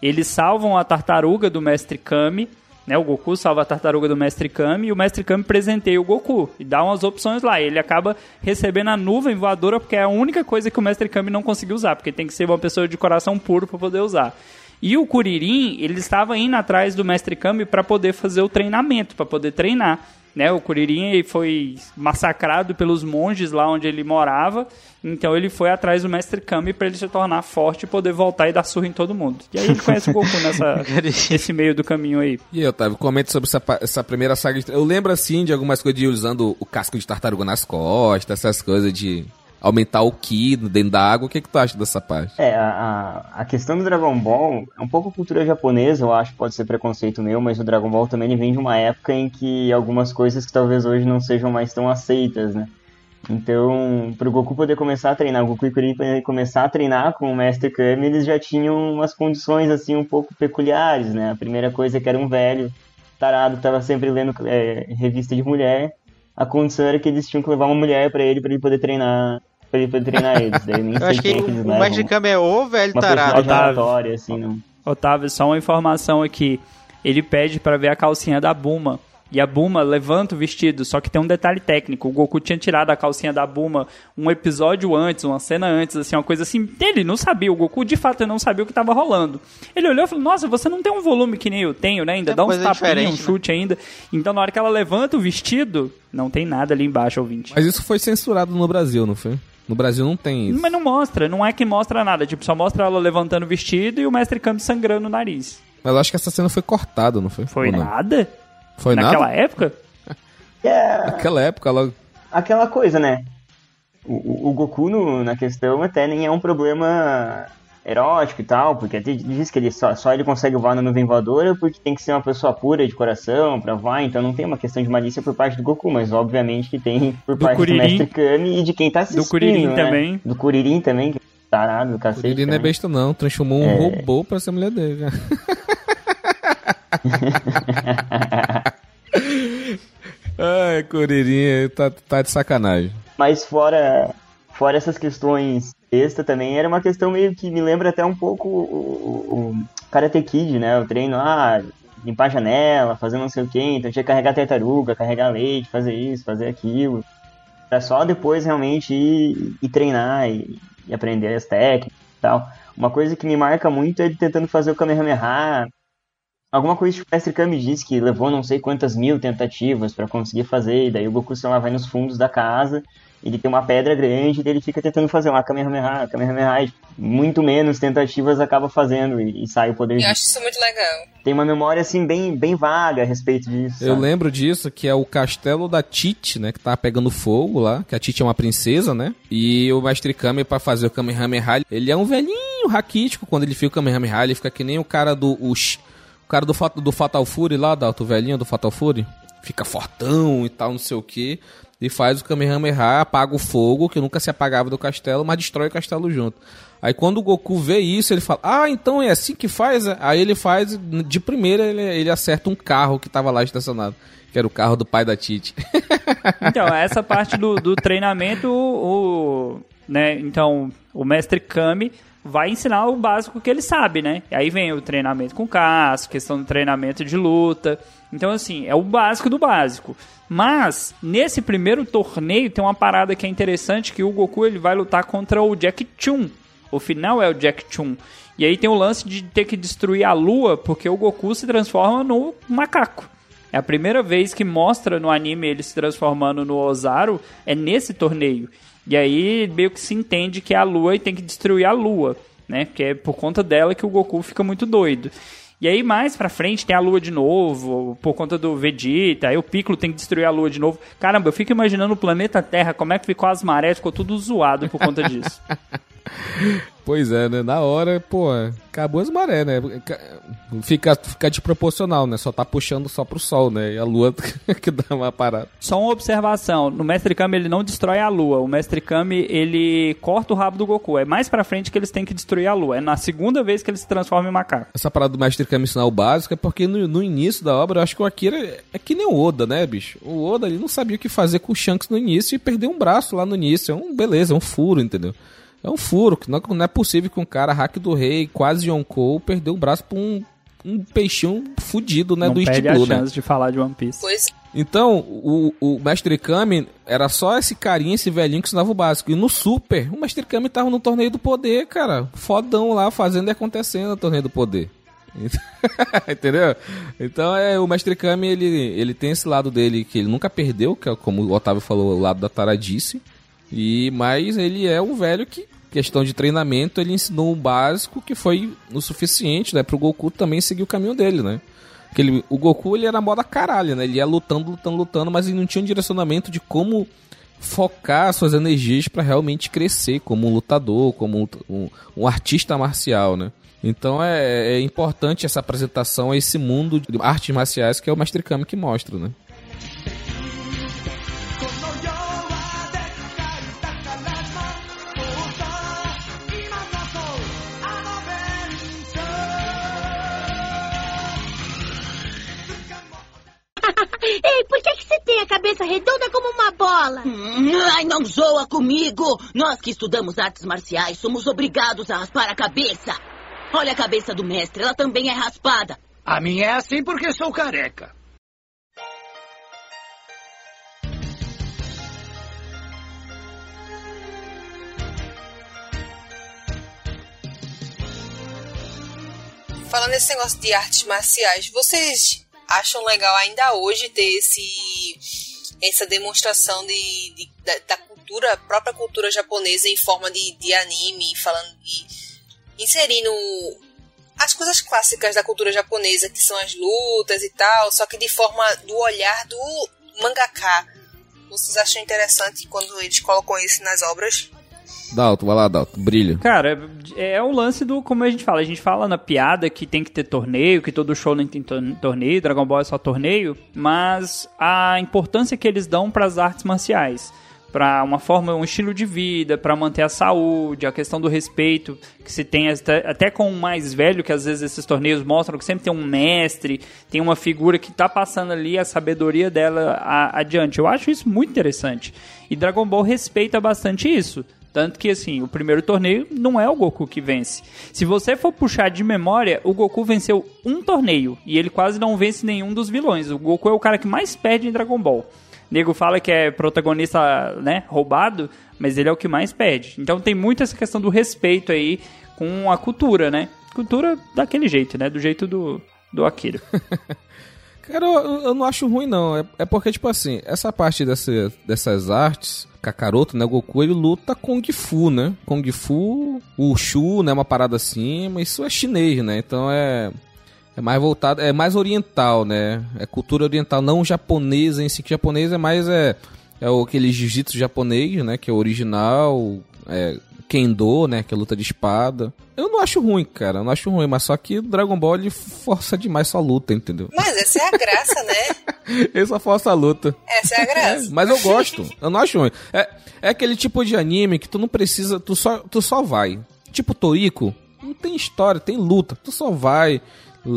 eles salvam a tartaruga do Mestre Kami, né? O Goku salva a tartaruga do Mestre Kami e o Mestre Kami presenteia o Goku e dá umas opções lá. Ele acaba recebendo a nuvem voadora porque é a única coisa que o Mestre Kami não conseguiu usar, porque tem que ser uma pessoa de coração puro para poder usar. E o Kuririn, ele estava indo atrás do Mestre Kami para poder fazer o treinamento, para poder treinar. Né, o Kuririn foi massacrado pelos monges lá onde ele morava, então ele foi atrás do Mestre Kami para ele se tornar forte e poder voltar e dar surra em todo mundo. E aí ele conhece o Goku nessa, nesse meio do caminho aí. E aí, Otávio, comente sobre essa, essa primeira saga. de- Eu lembro, assim, de algumas coisas de usando o casco de tartaruga nas costas, essas coisas de aumentar o ki dentro da água. O que, que tu acha dessa parte? É, a, a, questão do Dragon Ball é um pouco cultura japonesa, eu acho, pode ser preconceito meu, mas o Dragon Ball também vem de uma época em que algumas coisas que talvez hoje não sejam mais tão aceitas, né? Então, pro Goku poder começar a treinar, o Goku e Kuririn poderem começar a treinar com o Mestre Kami, eles já tinham umas condições, assim, um pouco peculiares, né? A primeira coisa é que era um velho tarado, tava sempre lendo é, revista de mulher, a condição era que eles tinham que levar uma mulher pra ele, pra ele poder treinar, pra ele treinar eles. Daí eu nem Eu sei acho que é que o. Mestre é o velho Uma tarado. Otávio. aleatória, assim, não... Otávio, só uma informação aqui. Ele pede pra ver a calcinha da Buma. E a Buma levanta o vestido, só que tem um detalhe técnico. O Goku tinha tirado a calcinha da Buma um episódio antes, uma cena antes, assim, uma coisa assim. Ele não sabia, o Goku de fato não sabia o que tava rolando. Ele olhou e falou: Nossa, você não tem um volume que nem eu tenho, né? Ainda Tem dá uns tapinhos, um né? chute ainda. Então na hora que ela levanta o vestido, não tem nada ali embaixo, ouvinte. Mas isso foi censurado no Brasil, não foi? No Brasil não tem isso. Mas não mostra, não é que mostra nada. Tipo, só mostra ela levantando o vestido e o Mestre Kami sangrando o nariz. Mas eu acho que essa cena foi cortada, não foi? Foi não? nada? Foi Naquela nada? época? É, Naquela época, ela... aquela coisa, né? O, o- o Goku no- na questão até nem é um problema erótico e tal, porque até diz que ele só, só ele consegue voar na nuvem voadora porque tem que ser uma pessoa pura de coração pra voar, então não tem uma questão de malícia por parte do Goku, mas obviamente que tem por Do parte Kuririn. do Mestre Kami e de quem tá assistindo, Kuririn né? também. Do Kuririn também, que é tarado do O cacete. Kuririn não é também. besta não, transformou um É. robô pra ser mulher dele. né? Ai, Kuririn, tá, tá de sacanagem. Mas fora, fora essas questões extra também, era uma questão meio que me lembra até um pouco o, o, o Karate Kid, né? O treino, ah, limpar a janela, fazer não sei o quê, então tinha que carregar tartaruga, carregar leite, fazer isso, fazer aquilo. Era só depois realmente ir, ir treinar e, e aprender as técnicas e tal. Uma coisa que me marca muito é ele tentando fazer o Kamehameha Alguma coisa que o Mestre Kami disse que levou não sei quantas mil tentativas para conseguir fazer, e daí o Goku, sei lá, vai nos fundos da casa, ele tem uma pedra grande, e ele fica tentando fazer uma Kamehameha, Kamehameha, e muito menos tentativas acaba fazendo e, e sai o poder. Eu acho isso muito legal. Tem uma memória, assim, bem, bem vaga a respeito disso. Eu sabe? lembro disso, que é o castelo da Tite, né? Que tá pegando fogo lá. Que a Tite é uma princesa, né? E o Mestre Kami, pra fazer o Kamehameha, ele é um velhinho raquítico. Quando ele fica o Kamehameha, ele fica que nem o cara do... O, o cara do, do Fatal Fury lá, Dalton, o velhinho do Fatal Fury. Fica fortão e tal, não sei o que. E faz o Kamehameha, apaga o fogo, que nunca se apagava do castelo, mas destrói o castelo junto. Aí quando o Goku vê isso, ele fala: Ah, então é assim que faz? é?" Aí ele faz, de primeira, ele, ele acerta um carro que tava lá estacionado. Que era o carro do pai da Tite. Então, essa parte do, do treinamento, o, o- né, então, o mestre Kami vai ensinar o básico que ele sabe, né? E aí vem o treinamento com casco, questão do treinamento de luta. Então, assim, é o básico do básico. Mas, nesse primeiro torneio, tem uma parada que é interessante, que o Goku ele vai lutar contra o Jack Chun. O final é o Jack Chun. E aí tem o lance de ter que destruir a lua, porque o Goku se transforma no macaco. É a primeira vez que mostra no anime ele se transformando no Ozaru, é nesse torneio. E aí meio que se entende que é a lua e tem que destruir a lua, né? Que é por conta dela que o Goku fica muito doido. E aí mais pra frente tem a lua de novo, por conta do Vegeta, aí o Piccolo tem que destruir a lua de novo. Caramba, eu fico imaginando o planeta Terra, como é que ficou as marés, ficou tudo zoado por conta disso. Pois é, né? Na hora, pô, acabou as marés, né? Fica, fica desproporcional, né? Só tá puxando só pro sol, né? E a lua que dá uma parada. Só uma observação, no Mestre Kami ele não destrói a lua, o Mestre Kami ele corta o rabo do Goku, é mais pra frente que eles têm que destruir a lua, é na segunda vez que ele se transforma em macaco. Essa parada do mestre Kami ensinar o básico é porque no, no início da obra eu acho que o Akira é, é que nem o Oda, né, bicho? O Oda ele não sabia o que fazer com o Shanks no início e perdeu um braço lá no início. É um beleza, é um furo, entendeu? É um furo, que não, não é possível que um cara hack do rei, quase Yonkou, perdeu um braço pra um, um peixinho fudido, né, não do perde Blue, a né? chance de falar de One Piece. Pois Então, o, o Mestre Kami era só esse carinha, esse velhinho que ensinava o básico. E no Super, o Mestre Kami tava no Torneio do Poder, cara. Fodão lá, fazendo e acontecendo no Torneio do Poder. Entendeu? Então, é, o Mestre Kami, ele, ele tem esse lado dele que ele nunca perdeu, que é como o Otávio falou, o lado da taradice. E, mas ele é um velho que, questão de treinamento, ele ensinou o básico que foi o suficiente, né? Pro Goku também seguir o caminho dele, né? Ele, o Goku ele era moda caralho, né? Ele ia lutando, lutando, lutando, mas ele não tinha um direcionamento de como focar suas energias para realmente crescer como um lutador, como um, um, um artista marcial, né? Então é, é importante essa apresentação a esse mundo de artes marciais que é o Mestre Kami que mostra, né? Cabeça redonda como uma bola? Hum, Ai, não zoa comigo! Nós que estudamos artes marciais somos obrigados a raspar a cabeça. Olha a cabeça do mestre, ela também é raspada. A minha é assim porque sou careca. falando nesse negócio de artes marciais, vocês acham legal ainda hoje ter esse essa demonstração de, de da, da, cultura, própria cultura japonesa em forma de, de anime, falando de inserindo as coisas clássicas da cultura japonesa, que são as lutas e tal, só que de forma do olhar do mangaka. Vocês acham interessante quando eles colocam isso nas obras? Dalton, vai lá, Dalton, brilha. Cara, é o lance do, como a gente fala, a gente fala na piada que tem que ter torneio, que todo show tem torneio, Dragon Ball é só torneio, mas a importância que eles dão para as artes marciais, para uma forma, um estilo de vida, para manter a saúde, a questão do respeito que se tem até, até com o mais velho, que às vezes esses torneios mostram que sempre tem um mestre, tem uma figura que tá passando ali a sabedoria dela a, adiante. Eu acho isso muito interessante. E Dragon Ball respeita bastante isso. Tanto que, assim, o primeiro torneio não é o Goku que vence. Se você for puxar de memória, o Goku venceu um torneio e ele quase não vence nenhum dos vilões. O Goku é o cara que mais perde em Dragon Ball. Nego fala que é protagonista, né, roubado, mas ele é o que mais perde. Então tem muito essa questão do respeito aí com a cultura, né? Cultura daquele jeito, né? Do jeito do, do Akira. Cara, eu, eu não acho ruim, não. É, é porque, tipo assim, essa parte dessa, dessas artes, Kakaroto, né? Goku, ele luta Kung Fu, né? Kung Fu, o Shu, né? Uma parada assim, mas isso é chinês, né? Então é. É mais voltado, é mais oriental, né? É cultura oriental, não japonesa em si, que japonês é mais é, é aquele jiu-jitsu japonês, né? Que é original, é, Kendo, né? Que é luta de espada. Eu não acho ruim, cara. Eu não acho ruim, mas só que o Dragon Ball ele força demais sua luta, entendeu? Mas essa é a graça, né? ele só força a luta. Essa é a graça. É, mas eu gosto. eu não acho ruim. É, é aquele tipo de anime que tu não precisa, tu só, tu só vai. Tipo Toriko, não tem história, tem luta. Tu só vai,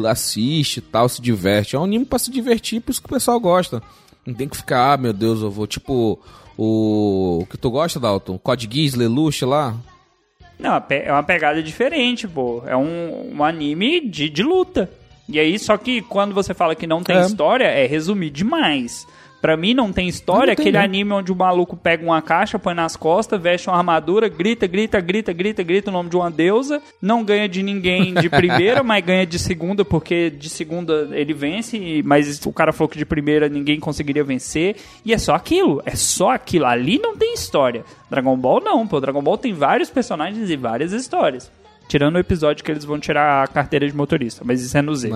assiste tal, se diverte. É um anime pra se divertir, por isso que o pessoal gosta. Não tem que ficar, ah, meu Deus, eu vou, tipo, o, o que tu gosta, Dalton? Code Geass, Lelouch lá? Não, é uma pegada diferente, pô. É um, um anime de, de luta. E aí, só que quando você fala que não tem É. história, é resumir demais. Pra mim, não tem história, Não tem, aquele não. anime onde o maluco pega uma caixa, põe nas costas, veste uma armadura, grita, grita, grita, grita, grita o nome de uma deusa, não ganha de ninguém de primeira, mas ganha de segunda, porque de segunda ele vence, mas o cara falou que de primeira ninguém conseguiria vencer, e é só aquilo, é só aquilo. Ali não tem história. Dragon Ball não, pô. Dragon Ball tem vários personagens e várias histórias. Tirando o episódio que eles vão tirar a carteira de motorista, mas isso é no Z.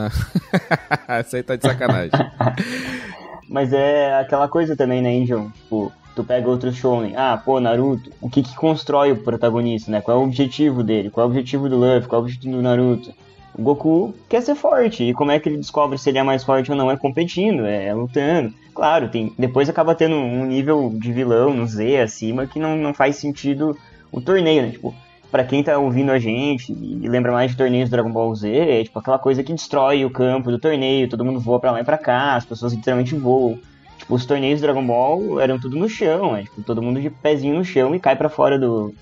Essa aí tá de sacanagem. Mas é aquela coisa também, né, Indian? Tipo, tu pega outro shonen. Ah, pô, Naruto. O que que constrói o protagonista, né? Qual é o objetivo dele? Qual é o objetivo do Luffy? Qual é o objetivo do Naruto? O Goku quer ser forte. E como é que ele descobre se ele é mais forte ou não? É competindo, é, lutando. Claro, tem. Depois acaba tendo um nível de vilão no Z acima que não, não faz sentido o torneio, né? Tipo, pra quem tá ouvindo a gente e lembra mais de torneios do Dragon Ball Z, é tipo aquela coisa que destrói o campo do torneio, todo mundo voa pra lá e pra cá, as pessoas literalmente voam. Tipo, os torneios do Dragon Ball eram tudo no chão, é, tipo, todo mundo de pezinho no chão e cai pra fora do,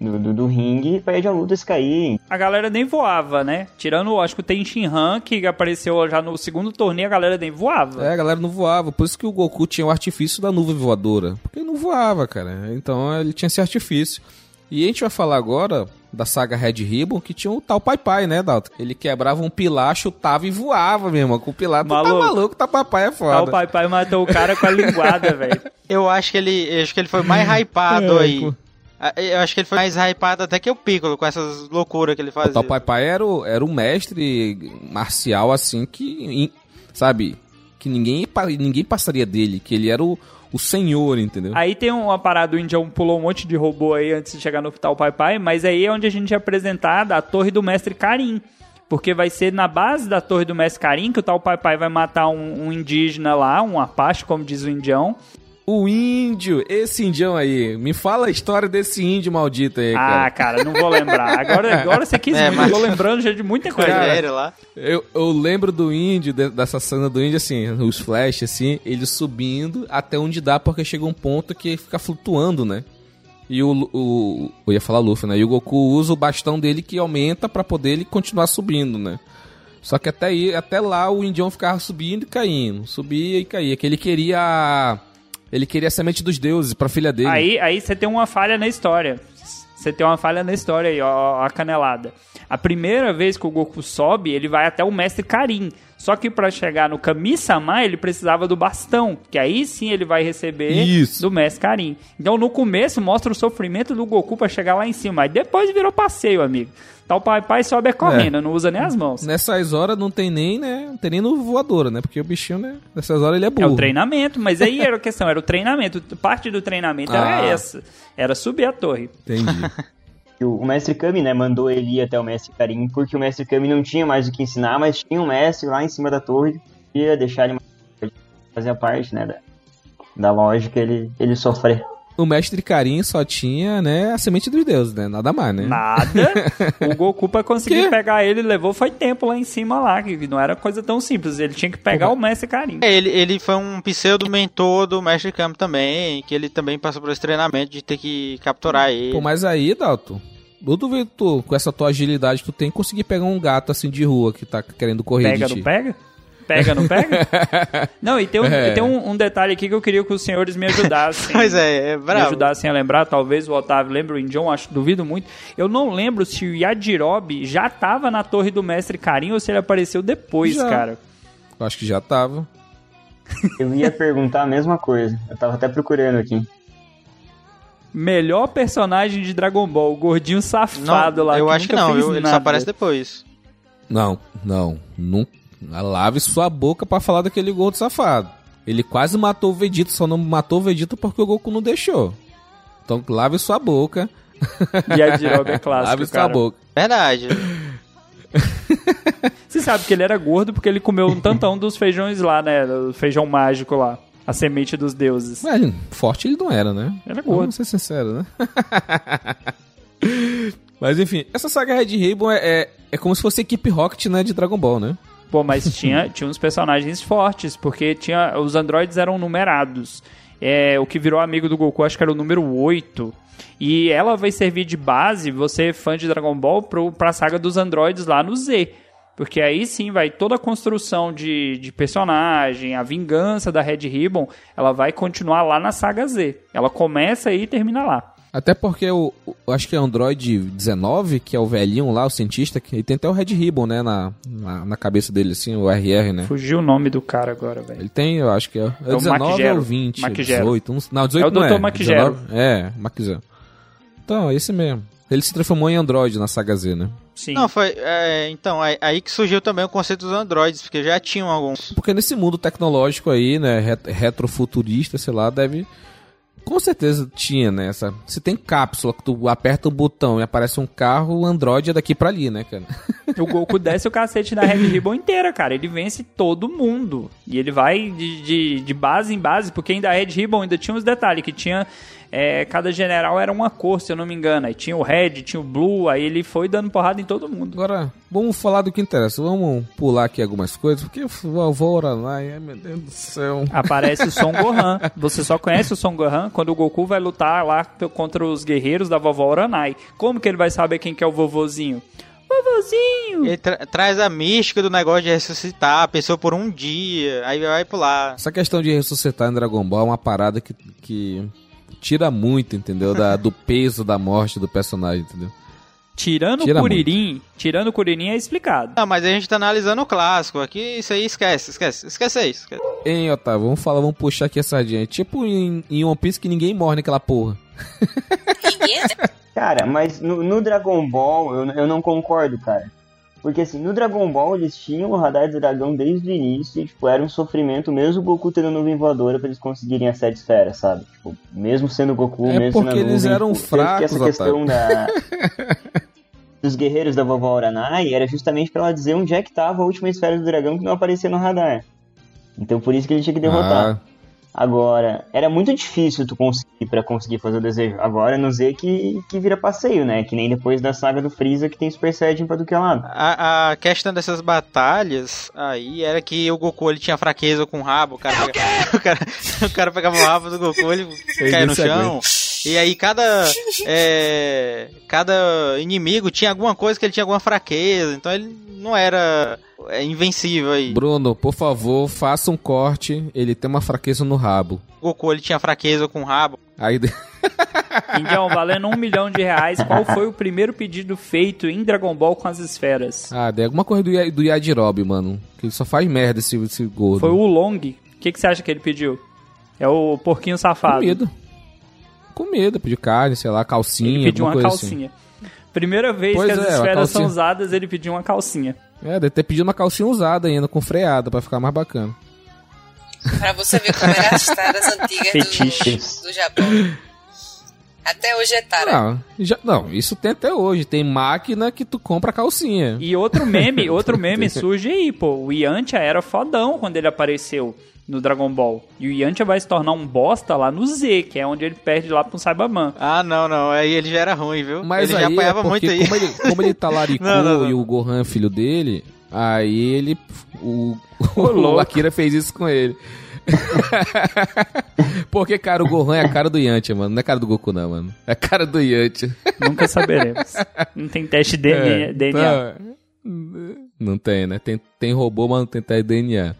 do, do, do ringue e perde a luta se cair. A galera nem voava, né? Tirando, acho que tem Shinhan, que apareceu já no segundo torneio, a galera nem voava. É, a galera não voava. Por isso que o Goku tinha o artifício da nuvem voadora. Porque ele não voava, cara. Então ele tinha esse artifício. E a gente vai falar agora da saga Red Ribbon, que tinha o tal Pai Pai, né, Dalton? Ele quebrava um pilar, chutava e voava mesmo. Com o pilar, tu tá Maluco. maluco, tá Pai Pai é foda. o pai pai matou o cara com a linguada, velho. Eu acho que ele, acho que ele foi mais hypado É, aí. Ah, Eu acho que ele foi mais hypado até que o Piccolo, com essas loucuras que ele O fazia. tal Pai Pai era, o- era um mestre marcial, assim, que, sabe, que ninguém, ninguém passaria dele, que ele era o, o senhor, entendeu? Aí tem uma parada, o Indião pulou um monte de robô aí antes de chegar no tal Pai Pai, mas aí é onde a gente é apresentado a torre do Mestre Karim. Porque vai ser na base da torre do Mestre Karim que o tal Pai Pai vai matar um, um indígena lá, um Apache, como diz o Indião. O índio, esse indião aí, me fala a história desse índio maldito aí, Ah, cara. cara, não vou lembrar. Agora, agora você quis É, mas- eu tô lembrando já de muita coisa. Rogério lá. Eu, eu lembro do índio, de- dessa cena do índio, assim, os flashes, assim, ele subindo até onde dá, porque chega um ponto que fica flutuando, né? E o, o. Eu ia falar Luffy, né? E o Goku usa o bastão dele que aumenta pra poder ele continuar subindo, né? Só que até, aí, até lá o indião ficava subindo e caindo. Subia e caía. Que ele queria. Ele queria a semente dos deuses pra filha dele. Aí, aí você tem uma falha na história. Você tem uma falha na história aí, ó, a canelada. A primeira vez que o Goku sobe, ele vai até o Mestre Karin. Só que pra chegar no Kami-sama, ele precisava do bastão, que aí sim ele vai receber Isso. do Mestre Karin. Então no começo mostra o sofrimento do Goku pra chegar lá em cima, aí depois virou passeio, amigo. Então o pai pai sobe é correndo, não usa nem as mãos. Nessas horas não tem nem, né? Não tem nem no voadora, né? Porque o bichinho, né? Nessas horas ele é É burro. o treinamento, mas aí era a questão, era o treinamento. Parte do treinamento era Ah. essa. Era subir a torre. Entendi. O Mestre Kami, né, mandou ele ir até o Mestre Karim, porque o Mestre Kami não tinha mais o que ensinar, mas tinha um mestre lá em cima da torre que ia deixar ele fazer parte, né, da, da lógica ele, ele sofrer. O mestre Karim só tinha, né, a semente dos deuses, né? Nada mais, né? Nada. O Goku, pra conseguir Que? pegar ele, levou foi tempo lá em cima lá, que não era coisa tão simples. Ele tinha que pegar o Mestre Karim. É, Ele, ele foi um pseudo mentor do Mestre Kami também, que ele também passou por esse treinamento de ter que capturar ele. Pô, mas aí, Dalton, eu duvido tu, com essa tua agilidade, tu tem que conseguir pegar um gato assim de rua que tá querendo correr Pega, de não ti. pega? Pega, não pega? Não, e tem, um, É. tem um, um detalhe aqui que eu queria que os senhores me ajudassem. Pois é, é Me bravo. ajudassem a lembrar, talvez o Otávio lembre, o Indião, acho, duvido muito. Eu não lembro se o Yajirobe já tava na Torre do Mestre Carim ou se ele apareceu depois, Já. cara. Eu acho que já tava. Eu ia perguntar a mesma coisa. Eu tava até procurando aqui. Melhor personagem de Dragon Ball, o gordinho safado Não, lá. eu que acho que nunca não, fez viu? ele só aparece depois. Não, não. não lave sua boca pra falar daquele gordo safado. Ele quase matou o Vegeta, só não matou o Vegeta porque o Goku não deixou. Então lave sua boca. Yajirobe é clássico, lave sua cara. boca. Verdade. Você sabe que ele era gordo porque ele comeu um tantão dos feijões lá, né? Do feijão mágico lá. A semente dos deuses. Mas forte ele não era, né? Era gordo. Vamos ser sinceros, né? Mas enfim, essa saga Red Ribbon é, é, é como se fosse a equipe Rocket, né, de Dragon Ball, né? Pô, mas tinha, tinha uns personagens fortes, porque tinha os androides eram numerados. É, o que virou amigo do Goku, acho que era o número 8. E ela vai servir de base, você fã de Dragon Ball, pro, pra saga dos androides lá no Z. Porque aí sim vai toda a construção de, de personagem, a vingança da Red Ribbon, ela vai continuar lá na saga Z. Ela começa aí e termina lá. Até porque o, o- eu acho que é Android 19, que é o velhinho lá, o cientista, que ele tem até o Red Ribbon, né, na, na, na cabeça dele, assim, o RR, né? Fugiu o nome do cara agora, velho. Ele tem, eu acho que é, é É o 19 Maquigero. ou 20, Maquigero. 18, não, não, 18 É o não Dr. é. Maquigero. 19 é, Maquigero. Então, é esse mesmo. Ele se transformou em Android na saga Z, né? Sim. Não, foi. é, então, aí, aí que surgiu também o conceito dos androides, porque já tinham alguns. Porque nesse mundo tecnológico aí, né, ret- retrofuturista, sei lá, deve... Com certeza tinha, né, essa... Se tem cápsula, que tu aperta um botão e aparece um carro, o Android é daqui pra ali, né, cara? O Goku desce o cacete da Red Ribbon inteira, cara. Ele vence todo mundo. E ele vai de, de, de base em base, porque ainda a Red Ribbon ainda tinha uns detalhes, que tinha. É, cada general era uma cor, se eu não me engano. Aí tinha o Red, tinha o Blue, aí ele foi dando porrada em todo mundo. Agora, vamos falar do que interessa. Vamos pular aqui algumas coisas, porque eu vou orar lá, ai meu Deus do céu. Aparece o Son Gohan. Você só conhece o Son Gohan quando o Goku vai lutar lá contra os guerreiros da vovó Oranai. Como que ele vai saber quem que é o vovozinho? Vovozinho! Ele tra- traz a mística do negócio de ressuscitar a pessoa por um dia, aí vai pular. Essa questão de ressuscitar em Dragon Ball é uma parada que, que tira muito, entendeu? Da, do peso da morte do personagem, entendeu? Tirando Tira o Kuririn, tirando o Kuririn é explicado. Não, mas a gente tá analisando o clássico. Aqui, isso aí esquece, esquece, esquece isso. Esquece. Hein, Otávio, vamos falar, vamos puxar aqui a sardinha. Tipo em, em One Piece que ninguém morre naquela porra. Ninguém Cara, mas no, no Dragon Ball eu, eu não concordo, cara. Porque assim, no Dragon Ball eles tinham o radar do dragão desde o início e, tipo, era um sofrimento mesmo o Goku tendo nuvem voadora pra eles conseguirem as sete esferas, sabe? Tipo, mesmo sendo o Goku, É mesmo porque eles nuvem, eram tipo, tanto que fracos, essa questão da... dos guerreiros da vovó Uranai era justamente pra ela dizer onde é que tava a última esfera do dragão que não aparecia no radar. Então por isso que ele tinha que derrotar. Ah, Agora, era muito difícil tu conseguir para conseguir fazer o desejo. Agora no Z que, que vira passeio, né? Que nem depois da saga do Freeza que tem Super Saiyajin pra do que lado. A, a questão dessas batalhas aí era que o Goku ele tinha fraqueza com o rabo. O cara, pega- o cara, o cara pegava o rabo do Goku, ele caía no chão. E aí cada, é, cada inimigo tinha alguma coisa que ele tinha alguma fraqueza. Então ele não era é, invencível aí. Bruno, por favor, faça um corte. Ele tem uma fraqueza no rabo. O Goku ele tinha fraqueza com o rabo. Aí Indião, valendo um milhão de reais, qual foi o primeiro pedido feito em Dragon Ball com as esferas? Ah, tem alguma coisa do, do Yajirobe, mano. Que ele só faz merda esse, esse gordo. Foi o Long. O que, que você acha que ele pediu? É o porquinho safado. Comida. Comida, pediu carne, sei lá, calcinha, Ele pediu uma coisa assim. Primeira vez Pois que as é, esferas são usadas, ele pediu uma calcinha. É, deve ter pedido uma calcinha usada ainda, com freada, pra ficar mais bacana. Pra você ver como eram as taras antigas Fetiche. do, do Japão. Até hoje é tara. Não, já, não, isso tem até hoje. Tem máquina que tu compra calcinha. E outro meme, outro meme surge aí, pô. O Yantia era fodão quando ele apareceu no Dragon Ball. E o Yantia vai se tornar um bosta lá no Z, que é onde ele perde lá pro Saibaman. Ah, não, não. Aí ele já era ruim, viu? Mas ele aí já apanhava é porque muito aí. Como ele, como ele talaricou Não, não, não. e o Gohan é filho dele, aí ele. O, o louco. Akira fez isso com ele. porque, cara, o Gohan é a cara do Yantia, mano. Não é a cara do Goku, não, mano. É a cara do Yantia. Nunca saberemos. Não tem teste de É, DNA. tá. Não tem, né? Tem, tem robô, mas não tem DNA.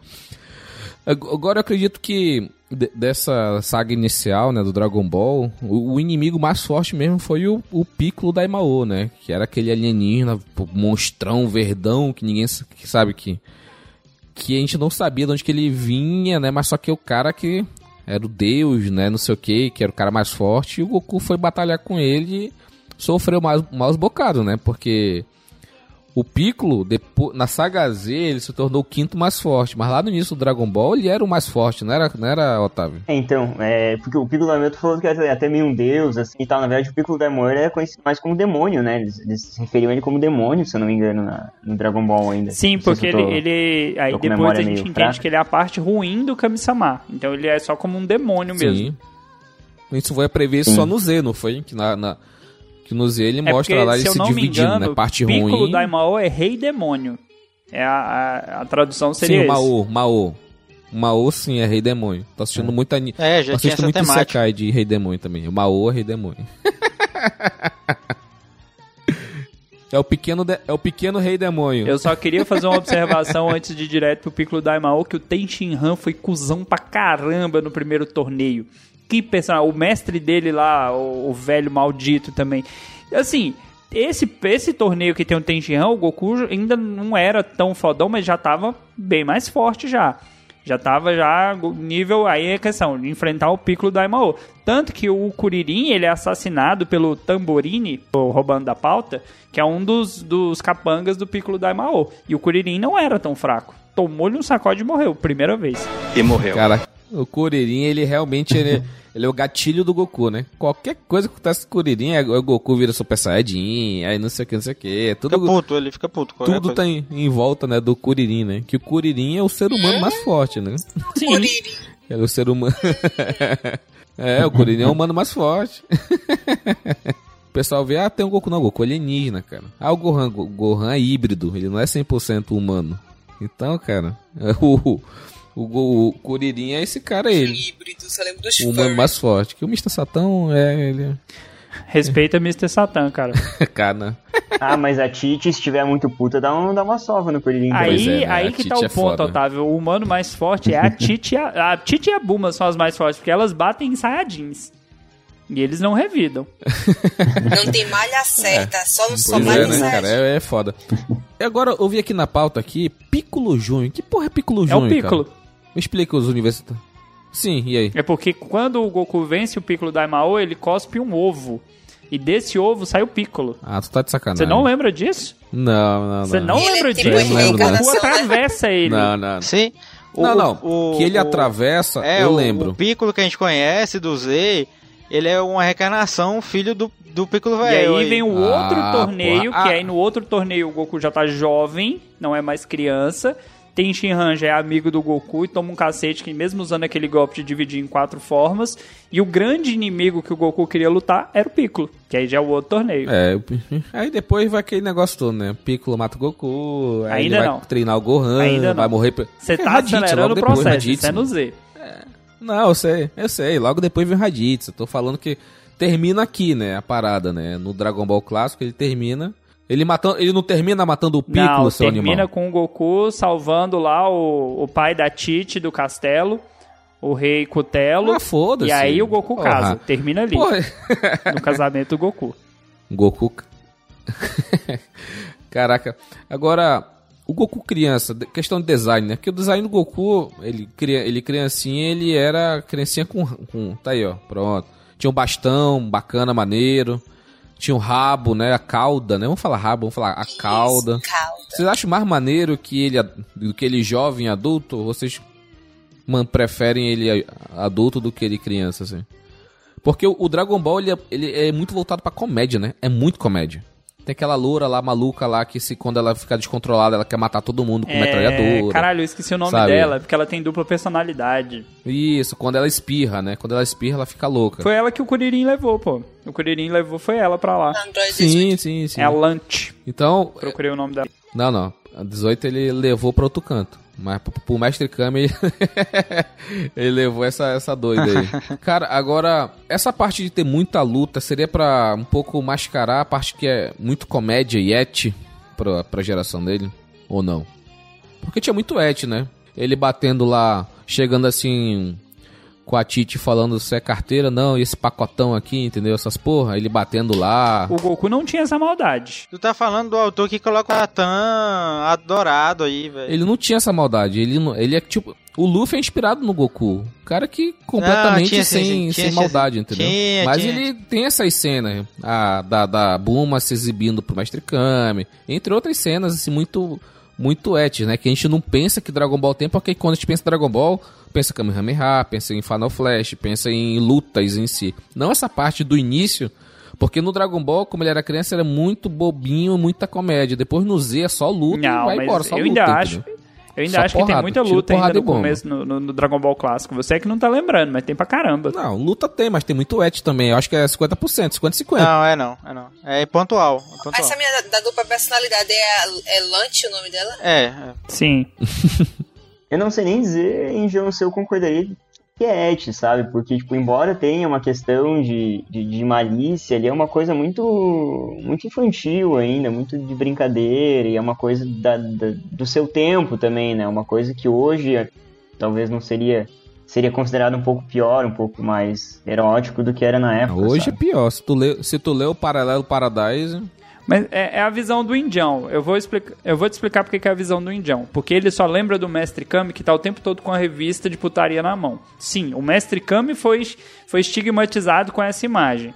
Agora eu acredito que dessa saga inicial, né, do Dragon Ball, o, o, inimigo mais forte mesmo foi o, o Piccolo da Imao, né? Que era aquele alienígena, monstrão, verdão, que ninguém sabe que... Que a gente não sabia de onde que ele vinha, né? Mas só que o cara que era o deus, né? Não sei o que, que era o cara mais forte. E o Goku foi batalhar com ele e sofreu mais, maus bocados, né? Porque o Piccolo, depois, na saga Z, ele se tornou o quinto mais forte, mas lá no início do Dragon Ball ele era o mais forte, não era, não era Otávio? É, então, é, porque o Piccolo Daimon falou que era até meio um deus, assim, e tal. Na verdade, o Piccolo Daimon é conhecido mais como demônio, né? Eles, eles se referiam a ele como demônio, se eu não me engano, na, no Dragon Ball ainda. Sim, porque tô, ele, ele... Aí depois a gente entende fraca. que ele é a parte ruim do Kami-sama. Então ele é só como um demônio Sim. mesmo. Isso foi previsto Sim. só no Z, não foi? Que na... na que no Z ele é mostra porque, lá ele se, se dividindo, engano, né? Parte Piccolo ruim. Piccolo Daimao é rei demônio. É a, a, a tradução seria Sim, Mao, Mao. Mao sim é rei demônio. Tô assistindo é. muito anime. É, já assisto muito Sekai de rei demônio também. O Mao é rei demônio. É o, pequeno de... é o pequeno rei demônio. Eu só queria fazer uma observação antes de ir direto pro Piccolo Daimao, que o Ten Han foi cuzão pra caramba no primeiro torneio que personagem, o mestre dele lá, o, o, velho maldito também. Assim, esse, esse torneio que tem o Tenshinhan, o Goku ainda não era tão fodão, mas já tava bem mais forte já. Já tava já nível, aí é questão, de enfrentar o Piccolo Daimao. Tanto que o Kuririn, ele é assassinado pelo Tamborini, roubando da pauta, que é um dos, dos capangas do Piccolo Daimao. E o Kuririn não era tão fraco. Tomou-lhe um sacode e morreu, primeira vez. E morreu. Cara, o Kuririn, ele realmente ele, ele é o gatilho do Goku, né? Qualquer coisa que acontece com o Kuririn, é, o Goku vira Super Saiyajin, aí não sei o que, não sei o que. É tudo, fica puto, ele fica puto. Tudo tá em, em, volta, né, do Kuririn, né? Que o Kuririn é o ser humano mais forte, né? Sim. Ele é o ser humano... é, o Kuririn é o humano mais forte. o pessoal vê, ah, tem um Goku. Não, Goku é alienígena, cara. Ah, o Gohan, o Gohan é híbrido, ele não é 100% humano. Então, cara, o... O, o Kuririn é esse cara aí. Híbrido, só lembro dos O humano mais forte. Que o Mr. Satão é ele. Respeita Mr. Satan, cara. cara. Ah, mas a Titi, se estiver muito puta, dá, um, dá uma sova no Kuririn. Aí, é, né? aí que tá o é ponto, foda. Otávio. O humano mais forte é a Titi e a, a Titi e a Buma são as mais fortes, porque elas batem em Saiyajins. E eles não revidam. Não tem malha certa, é. só no só malha é, né, cara? É, é foda. E agora eu vi aqui na pauta aqui, Piccolo Júnior. Que porra é Piccolo Júnior, É o Piccolo. Cara? Me explica os universitários. Sim, e aí? É porque quando o Goku vence o Piccolo Daimao, ele cospe um ovo. E desse ovo sai o Piccolo. Ah, tu tá de sacanagem. Você não lembra disso? Não, não, não. Você não ele lembra é disso? tipo lembro, o Goku atravessa ele. Não, não. Sim. O, não, não. O, que ele o, atravessa, é, eu lembro. O Piccolo que a gente conhece do Z, ele é uma reencarnação, filho do, do Piccolo velho. E aí vem o ah, outro torneio, que ah. aí no outro torneio o Goku já tá jovem, não é mais criança. Tem Shinhan já é amigo do Goku e toma um cacete que mesmo usando aquele golpe de dividir em quatro formas. E o grande inimigo que o Goku queria lutar era o Piccolo, que aí já é o outro torneio. É, aí depois vai aquele negócio todo, né? Piccolo mata o Goku, aí Ainda ele não. vai treinar o Gohan, Ainda vai não. morrer... Você tá Raditz, acelerando o processo, Raditz, isso é no Z. É. Não, eu sei, eu sei. Logo depois vem o Raditz. Eu tô falando que termina aqui, né? A parada, né? No Dragon Ball clássico ele termina ele, matando, ele não termina matando o Piccolo, não, seu termina animal? com o Goku salvando lá o, o pai da Tite do castelo, o rei Cutelo. Ah, foda-se. E aí o Goku Porra. casa. Termina ali. Porra. no casamento do Goku. Goku. Caraca. Agora, o Goku criança, questão de design, né? Porque o design do Goku, ele, ele criancinha, ele era criancinha com, com. Tá aí, ó. Pronto. Tinha um bastão bacana, maneiro. Tinha o rabo, né? A cauda, né? Vamos falar rabo, vamos falar a Isso, cauda. cauda. Vocês acham mais maneiro que ele, do que ele jovem adulto? Ou vocês man, preferem ele adulto do que ele criança, assim? Porque o, o Dragon Ball, ele é, ele é muito voltado pra comédia, né? É muito comédia. Tem aquela loura lá, maluca lá, que se quando ela ficar descontrolada, ela quer matar todo mundo com É, metralhadora. Caralho, eu esqueci o nome sabe? dela, porque ela tem dupla personalidade. Isso, quando ela espirra, né? Quando ela espirra, ela fica louca. Foi ela que o Kuririn levou, pô. O Kuririn levou, foi ela pra lá. Sim, 18. sim, sim. É a Lunch. Então, Procurei o nome dela. Não, não. A 18 ele levou pra outro canto. Mas pro, Mestre Kami, ele, levou essa, essa doida aí. Cara, agora, essa parte de ter muita luta seria pra um pouco mascarar a parte que é muito comédia e et pra, pra geração dele? Ou não? Porque tinha muito et, né? Ele batendo lá, chegando assim com a Titi falando se é carteira, não, e esse pacotão aqui, entendeu? Essas porra, ele batendo lá. O Goku não tinha essa maldade. Tu tá falando do autor que coloca o Atan adorado aí, velho. Ele não tinha essa maldade, ele, não, ele é tipo. O Luffy é inspirado no Goku. Cara que completamente tinha, sem, sim, sem tinha, maldade, entendeu? tinha, Mas tinha. ele tem essas cenas, a, da, da Buma se exibindo pro Mestre Kami, entre outras cenas, assim, muito muito etes, né? Que a gente não pensa que Dragon Ball tem, porque quando a gente pensa em Dragon Ball, pensa em Kamehameha, pensa em Final Flash, pensa em lutas em si. Não essa parte do início, porque no Dragon Ball, como ele era criança, era muito bobinho, muita comédia. Depois no Z é só luta Não, e vai mas embora, só eu luta. ainda acho. entendeu? Eu ainda Só acho que tem porrada, muita luta ainda porrada no bomba. começo no, no- no Dragon Ball clássico. Você é que não tá lembrando, mas tem pra caramba. Não, luta tem, mas tem muito et também. Eu acho que é 50%, 50-50. Não, é não, é não. É pontual. É pontual. Essa minha da, da dupla personalidade é, a- é Lunch o nome dela? É, é. Sim. Eu não sei nem dizer em João se eu concordaria que é et, sabe? Porque, tipo, embora tenha uma questão de, de, de malícia, ele é uma coisa muito muito infantil ainda, muito de brincadeira, e é uma coisa da, da- do seu tempo também, né? Uma coisa que hoje eh, talvez não seria seria considerado um pouco pior, um pouco mais erótico do que era na época. Hoje sabe? é pior. Se tu lê, se tu lê o Paralelo Paradise, Mas é, é a visão do Indião. Eu vou, explicar, eu vou te explicar porque que é a visão do Indião. Porque ele só lembra do Mestre Kami que tá o tempo todo com a revista de putaria na mão. Sim, o Mestre Kami foi, foi estigmatizado com essa imagem.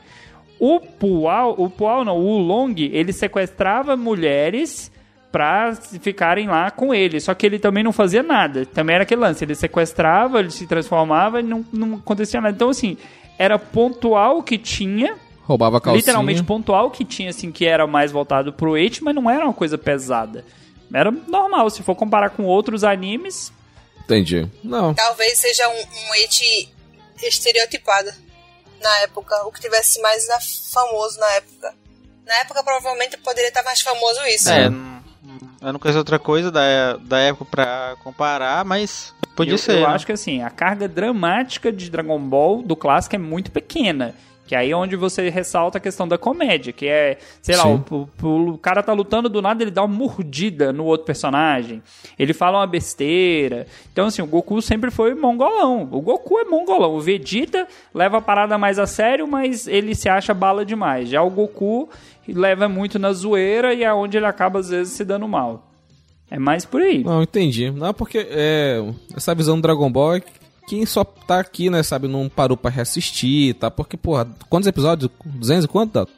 O Pual, o Pual não, o Long, ele sequestrava mulheres pra ficarem lá com ele. Só que ele também não fazia nada. Também era aquele lance. Ele sequestrava, ele se transformava e não, não acontecia nada. Então, assim, era pontual o que tinha, roubava a calcinha. literalmente pontual que tinha, assim, que era mais voltado pro Eight, mas não era uma coisa pesada. Era normal, se for comparar com outros animes. Entendi. Não. Talvez seja um, um et estereotipado na época, o que tivesse mais na- famoso na época. Na época, provavelmente, poderia estar mais famoso isso. É, não- eu não conheço outra coisa da, da época pra comparar, mas podia eu, ser. Eu né? acho que assim, a carga dramática de Dragon Ball do clássico é muito pequena. Que aí é onde você ressalta a questão da comédia, que é, sei lá, o, o- o cara tá lutando do nada, ele dá uma mordida no outro personagem. Ele fala uma besteira. Então, assim, o Goku sempre foi mongolão. O Goku é mongolão. O Vegeta leva a parada mais a sério, mas ele se acha bala demais. Já o Goku leva muito na zoeira e é onde ele acaba, às vezes, se dando mal. É mais por aí. Não, entendi. Não, porque é, essa visão do Dragon Ball é quem só tá aqui, né, sabe, não parou pra reassistir, tá? Porque, porra, quantos episódios? 200 e quanto, Dato?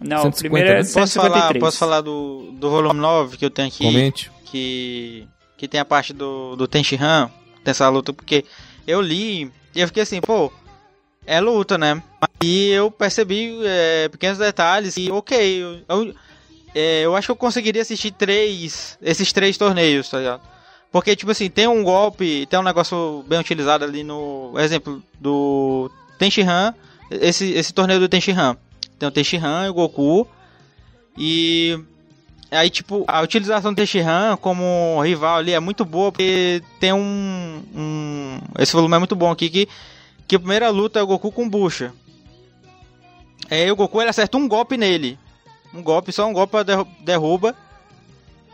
Não, o 150, primeiro é né? Posso falar, 153. posso falar do, do volume 9 que eu tenho aqui? Comente. que que tem a parte do, do Tenshinhan, dessa luta, porque eu li e eu fiquei assim, pô, é luta, né? E eu percebi é, pequenos detalhes e ok, eu, eu, é, eu acho que eu conseguiria assistir três, esses três torneios, tá ligado? Porque, tipo assim, tem um golpe, tem um negócio bem utilizado ali no exemplo do Tenshinhan, esse, esse torneio do Tenshinhan. Tem o Tenshinhan e o Goku, e Aí, tipo, a utilização do Tenshinhan como rival ali é muito boa, porque tem um, um- Esse volume é muito bom aqui, que, que a primeira luta é o Goku com bucha. Aí o Goku ele acerta um golpe nele. Um golpe, só um golpe derruba.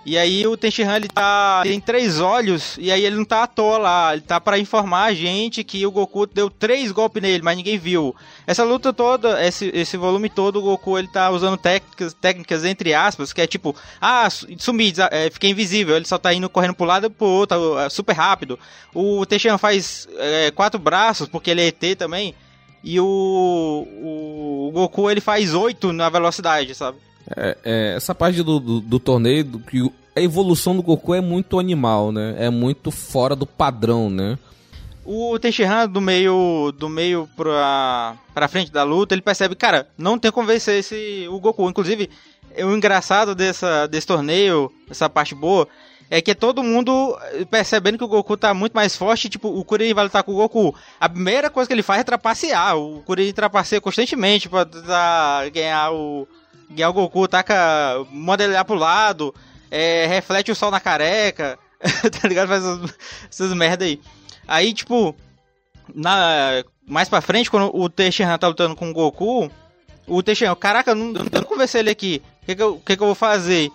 E aí o Tenshinhan ele tá. tem três olhos, e aí ele não tá à toa lá. Ele tá pra informar a gente que o Goku deu três golpes nele, mas ninguém viu. Essa luta toda, esse, esse volume todo, o Goku ele tá usando técnicas, técnicas entre aspas, que é tipo, ah, su- sumi, é, fiquei invisível, ele só tá indo correndo pro lado e pro outro, é, super rápido. O Tenshinhan faz é, quatro braços, porque ele é ET também, e o, o, o Goku ele faz oito na velocidade, sabe? É, é, essa parte do, do, do torneio, do, que a evolução do Goku é muito animal, né? É muito fora do padrão, né? O Tenshinhan do meio do meio pra, pra frente da luta, ele percebe, cara, não tem como vencer esse o Goku. Inclusive, é o engraçado dessa, desse torneio, essa parte boa, é que é todo mundo percebendo que o Goku tá muito mais forte, tipo, o Kuririn vai lutar com o Goku. A primeira coisa que ele faz é trapacear. O Kuririn trapaceia constantemente pra ganhar o ganhar o Goku, taca modelar pro lado, é, reflete o sol na careca, tá ligado? Faz essas, essas merda aí. Aí, tipo, na, mais pra frente, quando o Tenshinhan tá lutando com o Goku, o Tenshinhan, caraca, eu não, não conversei ele aqui, o que que, que que eu vou fazer?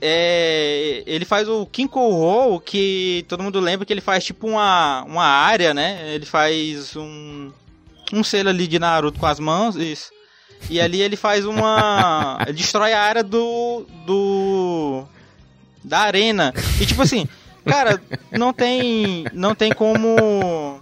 é, ele faz o Kinko Roll, que todo mundo lembra que ele faz tipo uma, uma área, né? Ele faz um, um selo ali de Naruto com as mãos, isso. E ali ele faz uma. ele destrói a área do. do. da arena. E tipo assim, cara, não tem. não tem como.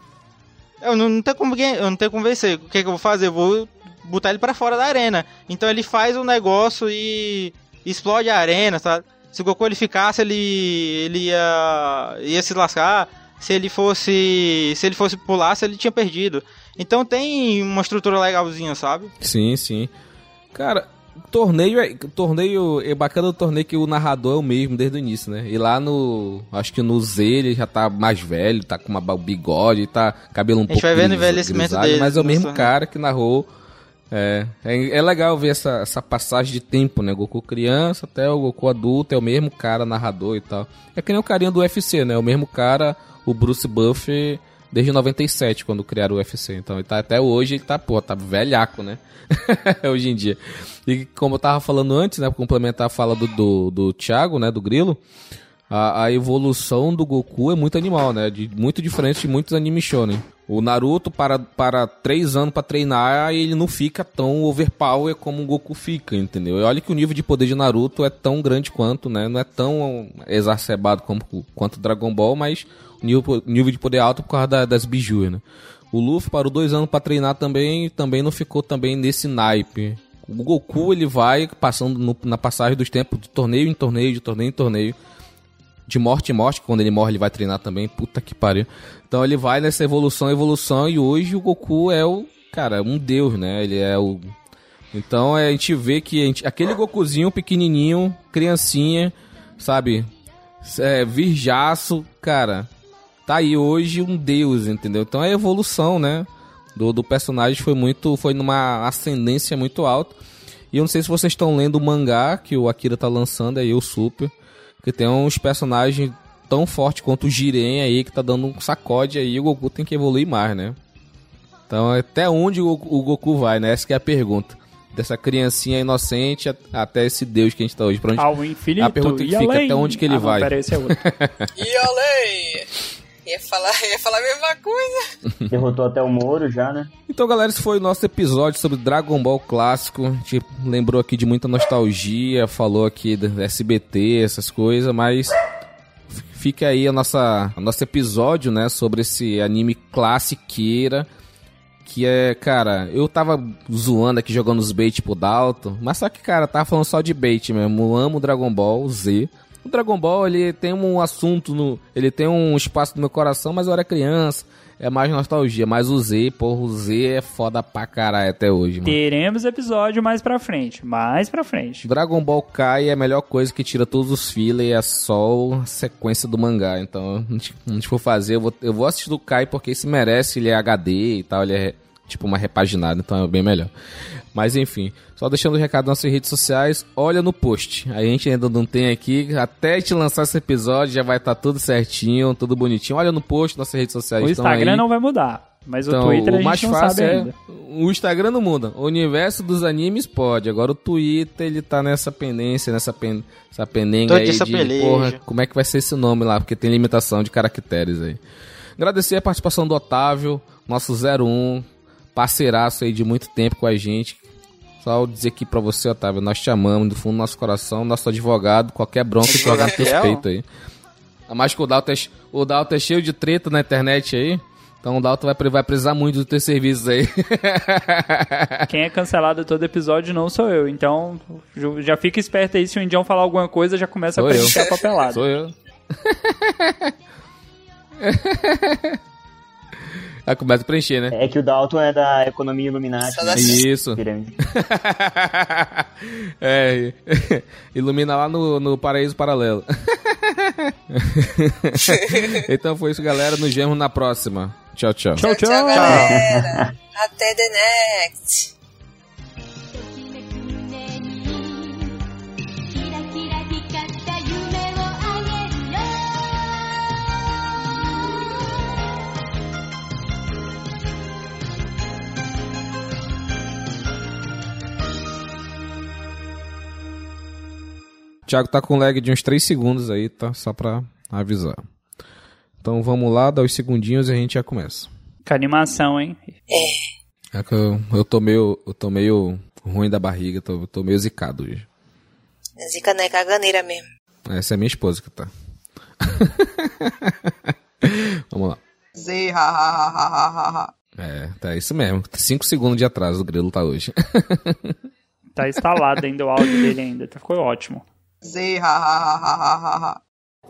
Eu não, não tenho como eu não tenho como vencer. O que, é que eu vou fazer? Eu vou botar ele para fora da arena. Então ele faz um negócio e explode a arena, sabe? Se o Goku ele ficasse, ele ele ia ia se lascar. Se ele fosse se ele fosse pulasse, ele tinha perdido. Então tem uma estrutura legalzinha, sabe? Sim, sim. Cara, torneio é torneio é bacana o torneio que o narrador é o mesmo desde o início, né? E lá no acho que no Z ele já tá mais velho, tá com uma bigode, tá cabelo um pouco A gente vai vendo o envelhecimento dele, mas é o mesmo cara que narrou é, é, é, legal ver essa, essa passagem de tempo, né? Goku criança até o Goku adulto, é o mesmo cara narrador e tal. É que nem o carinha do UFC, né? O mesmo cara, o Bruce Buffer, desde 97, quando criaram o UFC. Então ele tá até hoje, ele tá, pô, tá velhaco, né? hoje em dia. E como eu tava falando antes, né? Pra complementar a fala do, do, do Thiago, né? Do Grilo. A, a, evolução do Goku é muito animal, né? De, muito diferente de muitos animes shonen. O Naruto para, para três anos para treinar ele não fica tão overpower como o Goku fica, entendeu? E olha que o nível de poder de Naruto é tão grande quanto, né? Não é tão exacerbado como, quanto Dragon Ball, mas nível, nível de poder alto por causa da, das biju, né? O Luffy parou dois anos para treinar também também não ficou também nesse naipe. O Goku ele vai passando no, na passagem dos tempos, de torneio em torneio, de torneio em torneio de morte em morte, quando ele morre ele vai treinar também, puta que pariu. Então ele vai nessa evolução, evolução, e hoje o Goku é o, cara, um deus, né? Ele é o... Então a gente vê que gente, aquele Gokuzinho pequenininho, criancinha, sabe? É, virjaço, cara, tá aí hoje um deus, entendeu? Então a evolução, né? Do, do personagem foi muito, foi numa ascendência muito alta. E eu não sei se vocês estão lendo o mangá que o Akira tá lançando, é o Super que tem uns personagens tão fortes quanto o Jiren aí, que tá dando um sacode aí, o Goku tem que evoluir mais, né? Então, até onde o, o Goku vai, né? Essa é a pergunta. Dessa criancinha inocente até esse Deus que a gente tá hoje. Pra onde... Ao infinito. A pergunta que fica, além. até onde que ele ah, vai? Não, pera, esse é outro. e além! Ia falar, ia falar a mesma coisa. Derrotou até o Moro já, né? Então, galera, esse foi o nosso episódio sobre Dragon Ball clássico. A gente lembrou aqui de muita nostalgia, falou aqui do SBT, essas coisas, mas fica aí a nossa, a nosso episódio, né, sobre esse anime classiqueira. Que é, cara, eu tava zoando aqui jogando os bait pro Dalton, mas só que, cara, tava falando só de bait mesmo. Eu amo Dragon Ball Z. O Dragon Ball, ele tem um assunto no. Ele tem um espaço no meu coração, mas eu era criança. É mais nostalgia. Mas o Z, porra, o Z é foda pra caralho até hoje, mano. Teremos episódio mais pra frente. Mais pra frente. Dragon Ball Kai é a melhor coisa que tira todos os fillers é só a sequência do mangá. Então, a gente for fazer, eu vou, eu vou assistir do Kai porque esse merece, ele é HD e tal, ele é tipo uma repaginada, então é bem melhor. Mas enfim, só deixando o um recado nas nossas redes sociais, olha no post. A gente ainda não tem aqui, até te lançar esse episódio já vai estar tá tudo certinho, tudo bonitinho. Olha no post, nossas redes sociais O Instagram aí. não vai mudar. Mas então, o Twitter a o gente mais não fácil sabe é, ainda. O Instagram não muda. O universo dos animes pode. Agora o Twitter, ele tá nessa pendência, nessa pen, essa pendenga aí de, peleja. porra, como é que vai ser esse nome lá? Porque tem limitação de caracteres aí. Agradecer a participação do Otávio, nosso 01, parceiraço aí de muito tempo com a gente. Só dizer aqui pra você, Otávio, nós te amamos do fundo do nosso coração, nosso advogado, qualquer bronca que jogar no teu peito aí. A mais que o Dalton, é, o Dalton é cheio de treta na internet aí. Então o Dalton vai, vai precisar muito dos teus serviços aí. Quem é cancelado todo episódio não sou eu. Então já fica esperto aí se o Indião falar alguma coisa, já começa Sou a preencher a papelada. Sou eu. Aí começa a preencher, né? É que o Dalton é da economia Illuminati. Só Né? Isso. É, ilumina lá no, no paraíso paralelo. então foi isso, galera. Nos vemos na próxima. Tchau, tchau. Tchau, tchau. Tchau, galera. Até the next. Thiago tá com lag de uns 3 segundos aí, tá? Só pra avisar. Então vamos lá, dá os segundinhos e a gente já começa. Que animação, hein? É que eu, eu tô meio. Eu tô meio ruim da barriga, tô, tô meio zicado hoje. Zica não é caganeira mesmo. Essa é minha esposa que tá. vamos lá. Z, ha, ha, ha, ha, ha, ha, ha. É, tá isso mesmo. 5 segundos de atraso o grilo tá hoje. Tá instalado ainda o áudio dele ainda. Tá- Ficou ótimo. Z, ha, ha, ha, ha, ha, ha.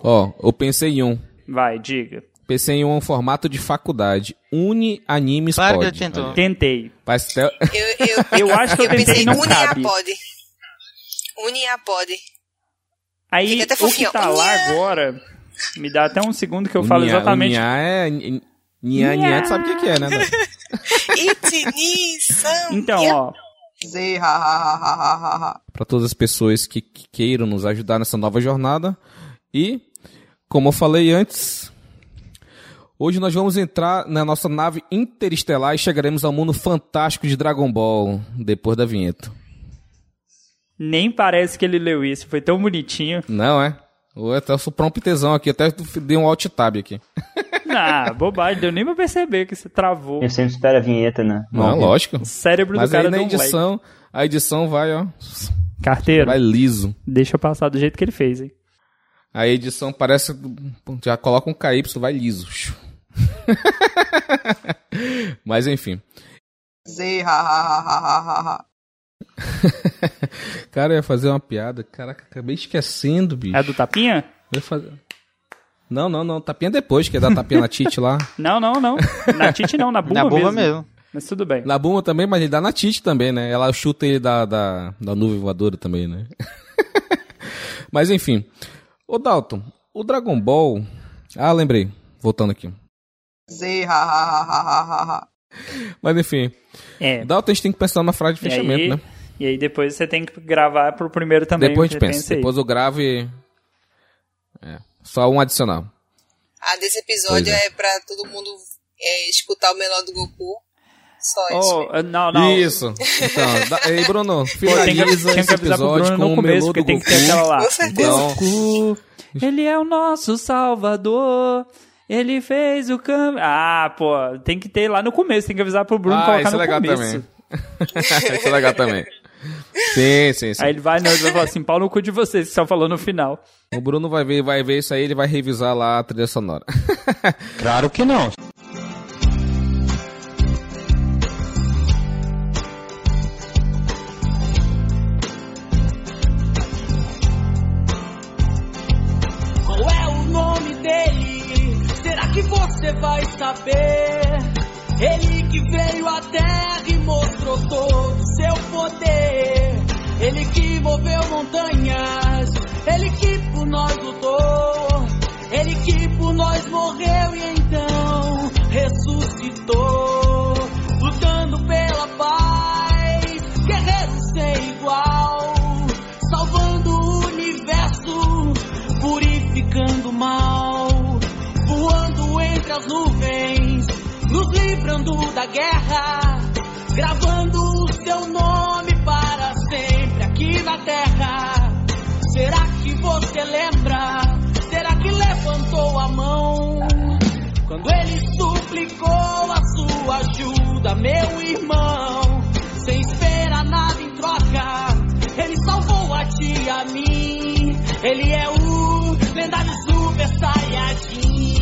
Ó, eu pensei em um. Vai, diga. Pensei em um formato de faculdade. Uni Animes Claro que Pod. ele tentou. Olha, Tentei. Até... Eu, eu, Eu acho que eu tentei pensei não Uni cabe. Apod. Uni Apod. Aí, Fica até o que tá lá agora, me dá até um segundo que eu falo exatamente. Nha é... Nha, nha, tu sabe o que que é, né? Dani? Itini-san. Então, ó, Z, ha, ha, ha, ha, ha, ha. Para todas as pessoas que, que queiram nos ajudar nessa nova jornada. E, como eu falei antes, hoje nós vamos entrar na nossa nave interestelar e chegaremos ao mundo fantástico de Dragon Ball, depois da vinheta. nem parece que ele leu isso. Foi tão bonitinho. Não, é? Eu até sou promptezão aqui, até dei um alt tab aqui. Ah, bobagem. Deu nem pra perceber que você travou. Eu sempre espero a vinheta, né? Não, lógico. O cérebro Mas do cara aí na edição, a edição vai, ó, Carteiro, vai liso. deixa eu passar do jeito que ele fez, hein? A edição parece. Já coloca um KY, vai liso. Mas enfim. Z, ha, ha, ha, ha, ha, ha, ha. Cara, eu ia fazer uma piada. Caraca, acabei esquecendo, bicho. É do Tapinha? Eu ia fazer... Não, não, não. Tapinha depois, que é dar tapinha na Tite lá. Não, não, não. Na Tite não, na Buma, Na mesmo. bomba mesmo. Mas tudo bem. Na Buma também, mas ele dá na Tite também, né? Ela chuta ele da, da, da nuvem voadora também, né? mas enfim. Ô Dalton, o Dragon Ball. Ah, lembrei. Voltando aqui. Z, ha, ha, ha, ha, ha. Mas enfim. É. Dalton, a gente tem que pensar numa frase de E fechamento, aí, né? e aí depois você tem que gravar pro primeiro também. Depois a gente pensa. Depois eu gravo e. É. Só um adicional. A desse episódio é. é. pra todo mundo é, escutar o menor do Goku. Só isso. Oh, ah, não, não. Isso. Então, da... Ei, Bruno, Pô, tem que, finaliza esse que avisar pro episódio Bruno com no o começo, melô porque do tem que ter aquela lá. Com certeza. Então, Goku, ele é o nosso salvador. Ele fez o cam... Ah, pô, tem que ter lá no começo, tem que avisar pro Bruno ah, colocar isso é no legal começo. também. isso é legal também. Sim, sim, sim. Aí ele vai, não, ele vai falar assim, pau no cu de vocês, que só falou no final. O Bruno vai ver, vai ver isso aí, ele vai revisar lá a trilha sonora. Claro que não. Qual é o nome dele? Será que você vai saber? Ele que veio à terra e mostrou todo o seu poder. Ele que moveu montanhas. Ele que por nós lutou. Ele que por nós morreu e então ressuscitou. Livrando da guerra, gravando o seu nome para sempre aqui na terra. Será que você lembra? Será que levantou a mão? Quando ele suplicou a sua ajuda, meu irmão, sem esperar nada em troca, ele salvou a ti e a mim. Ele é o lendário Super Saiyajin.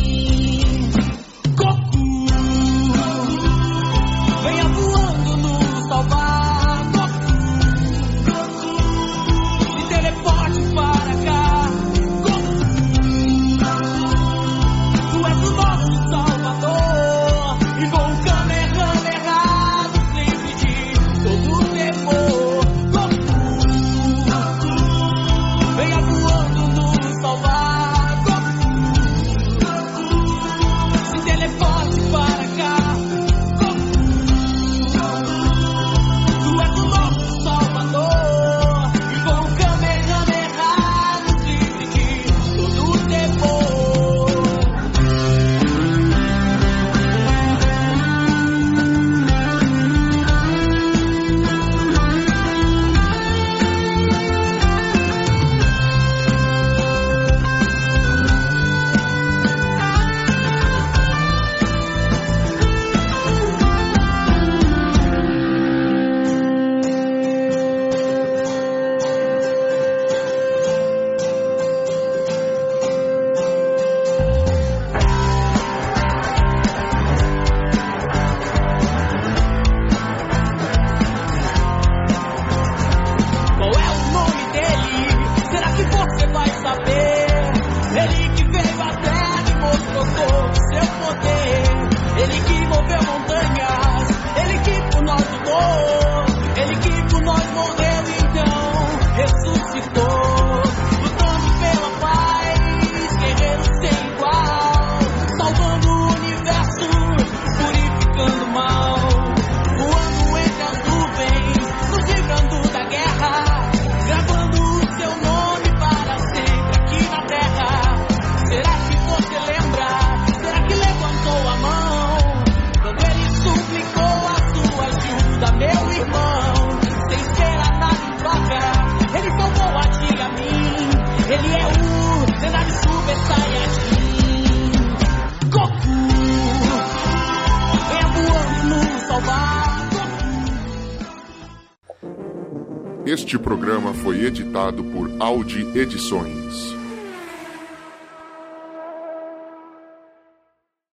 Edições.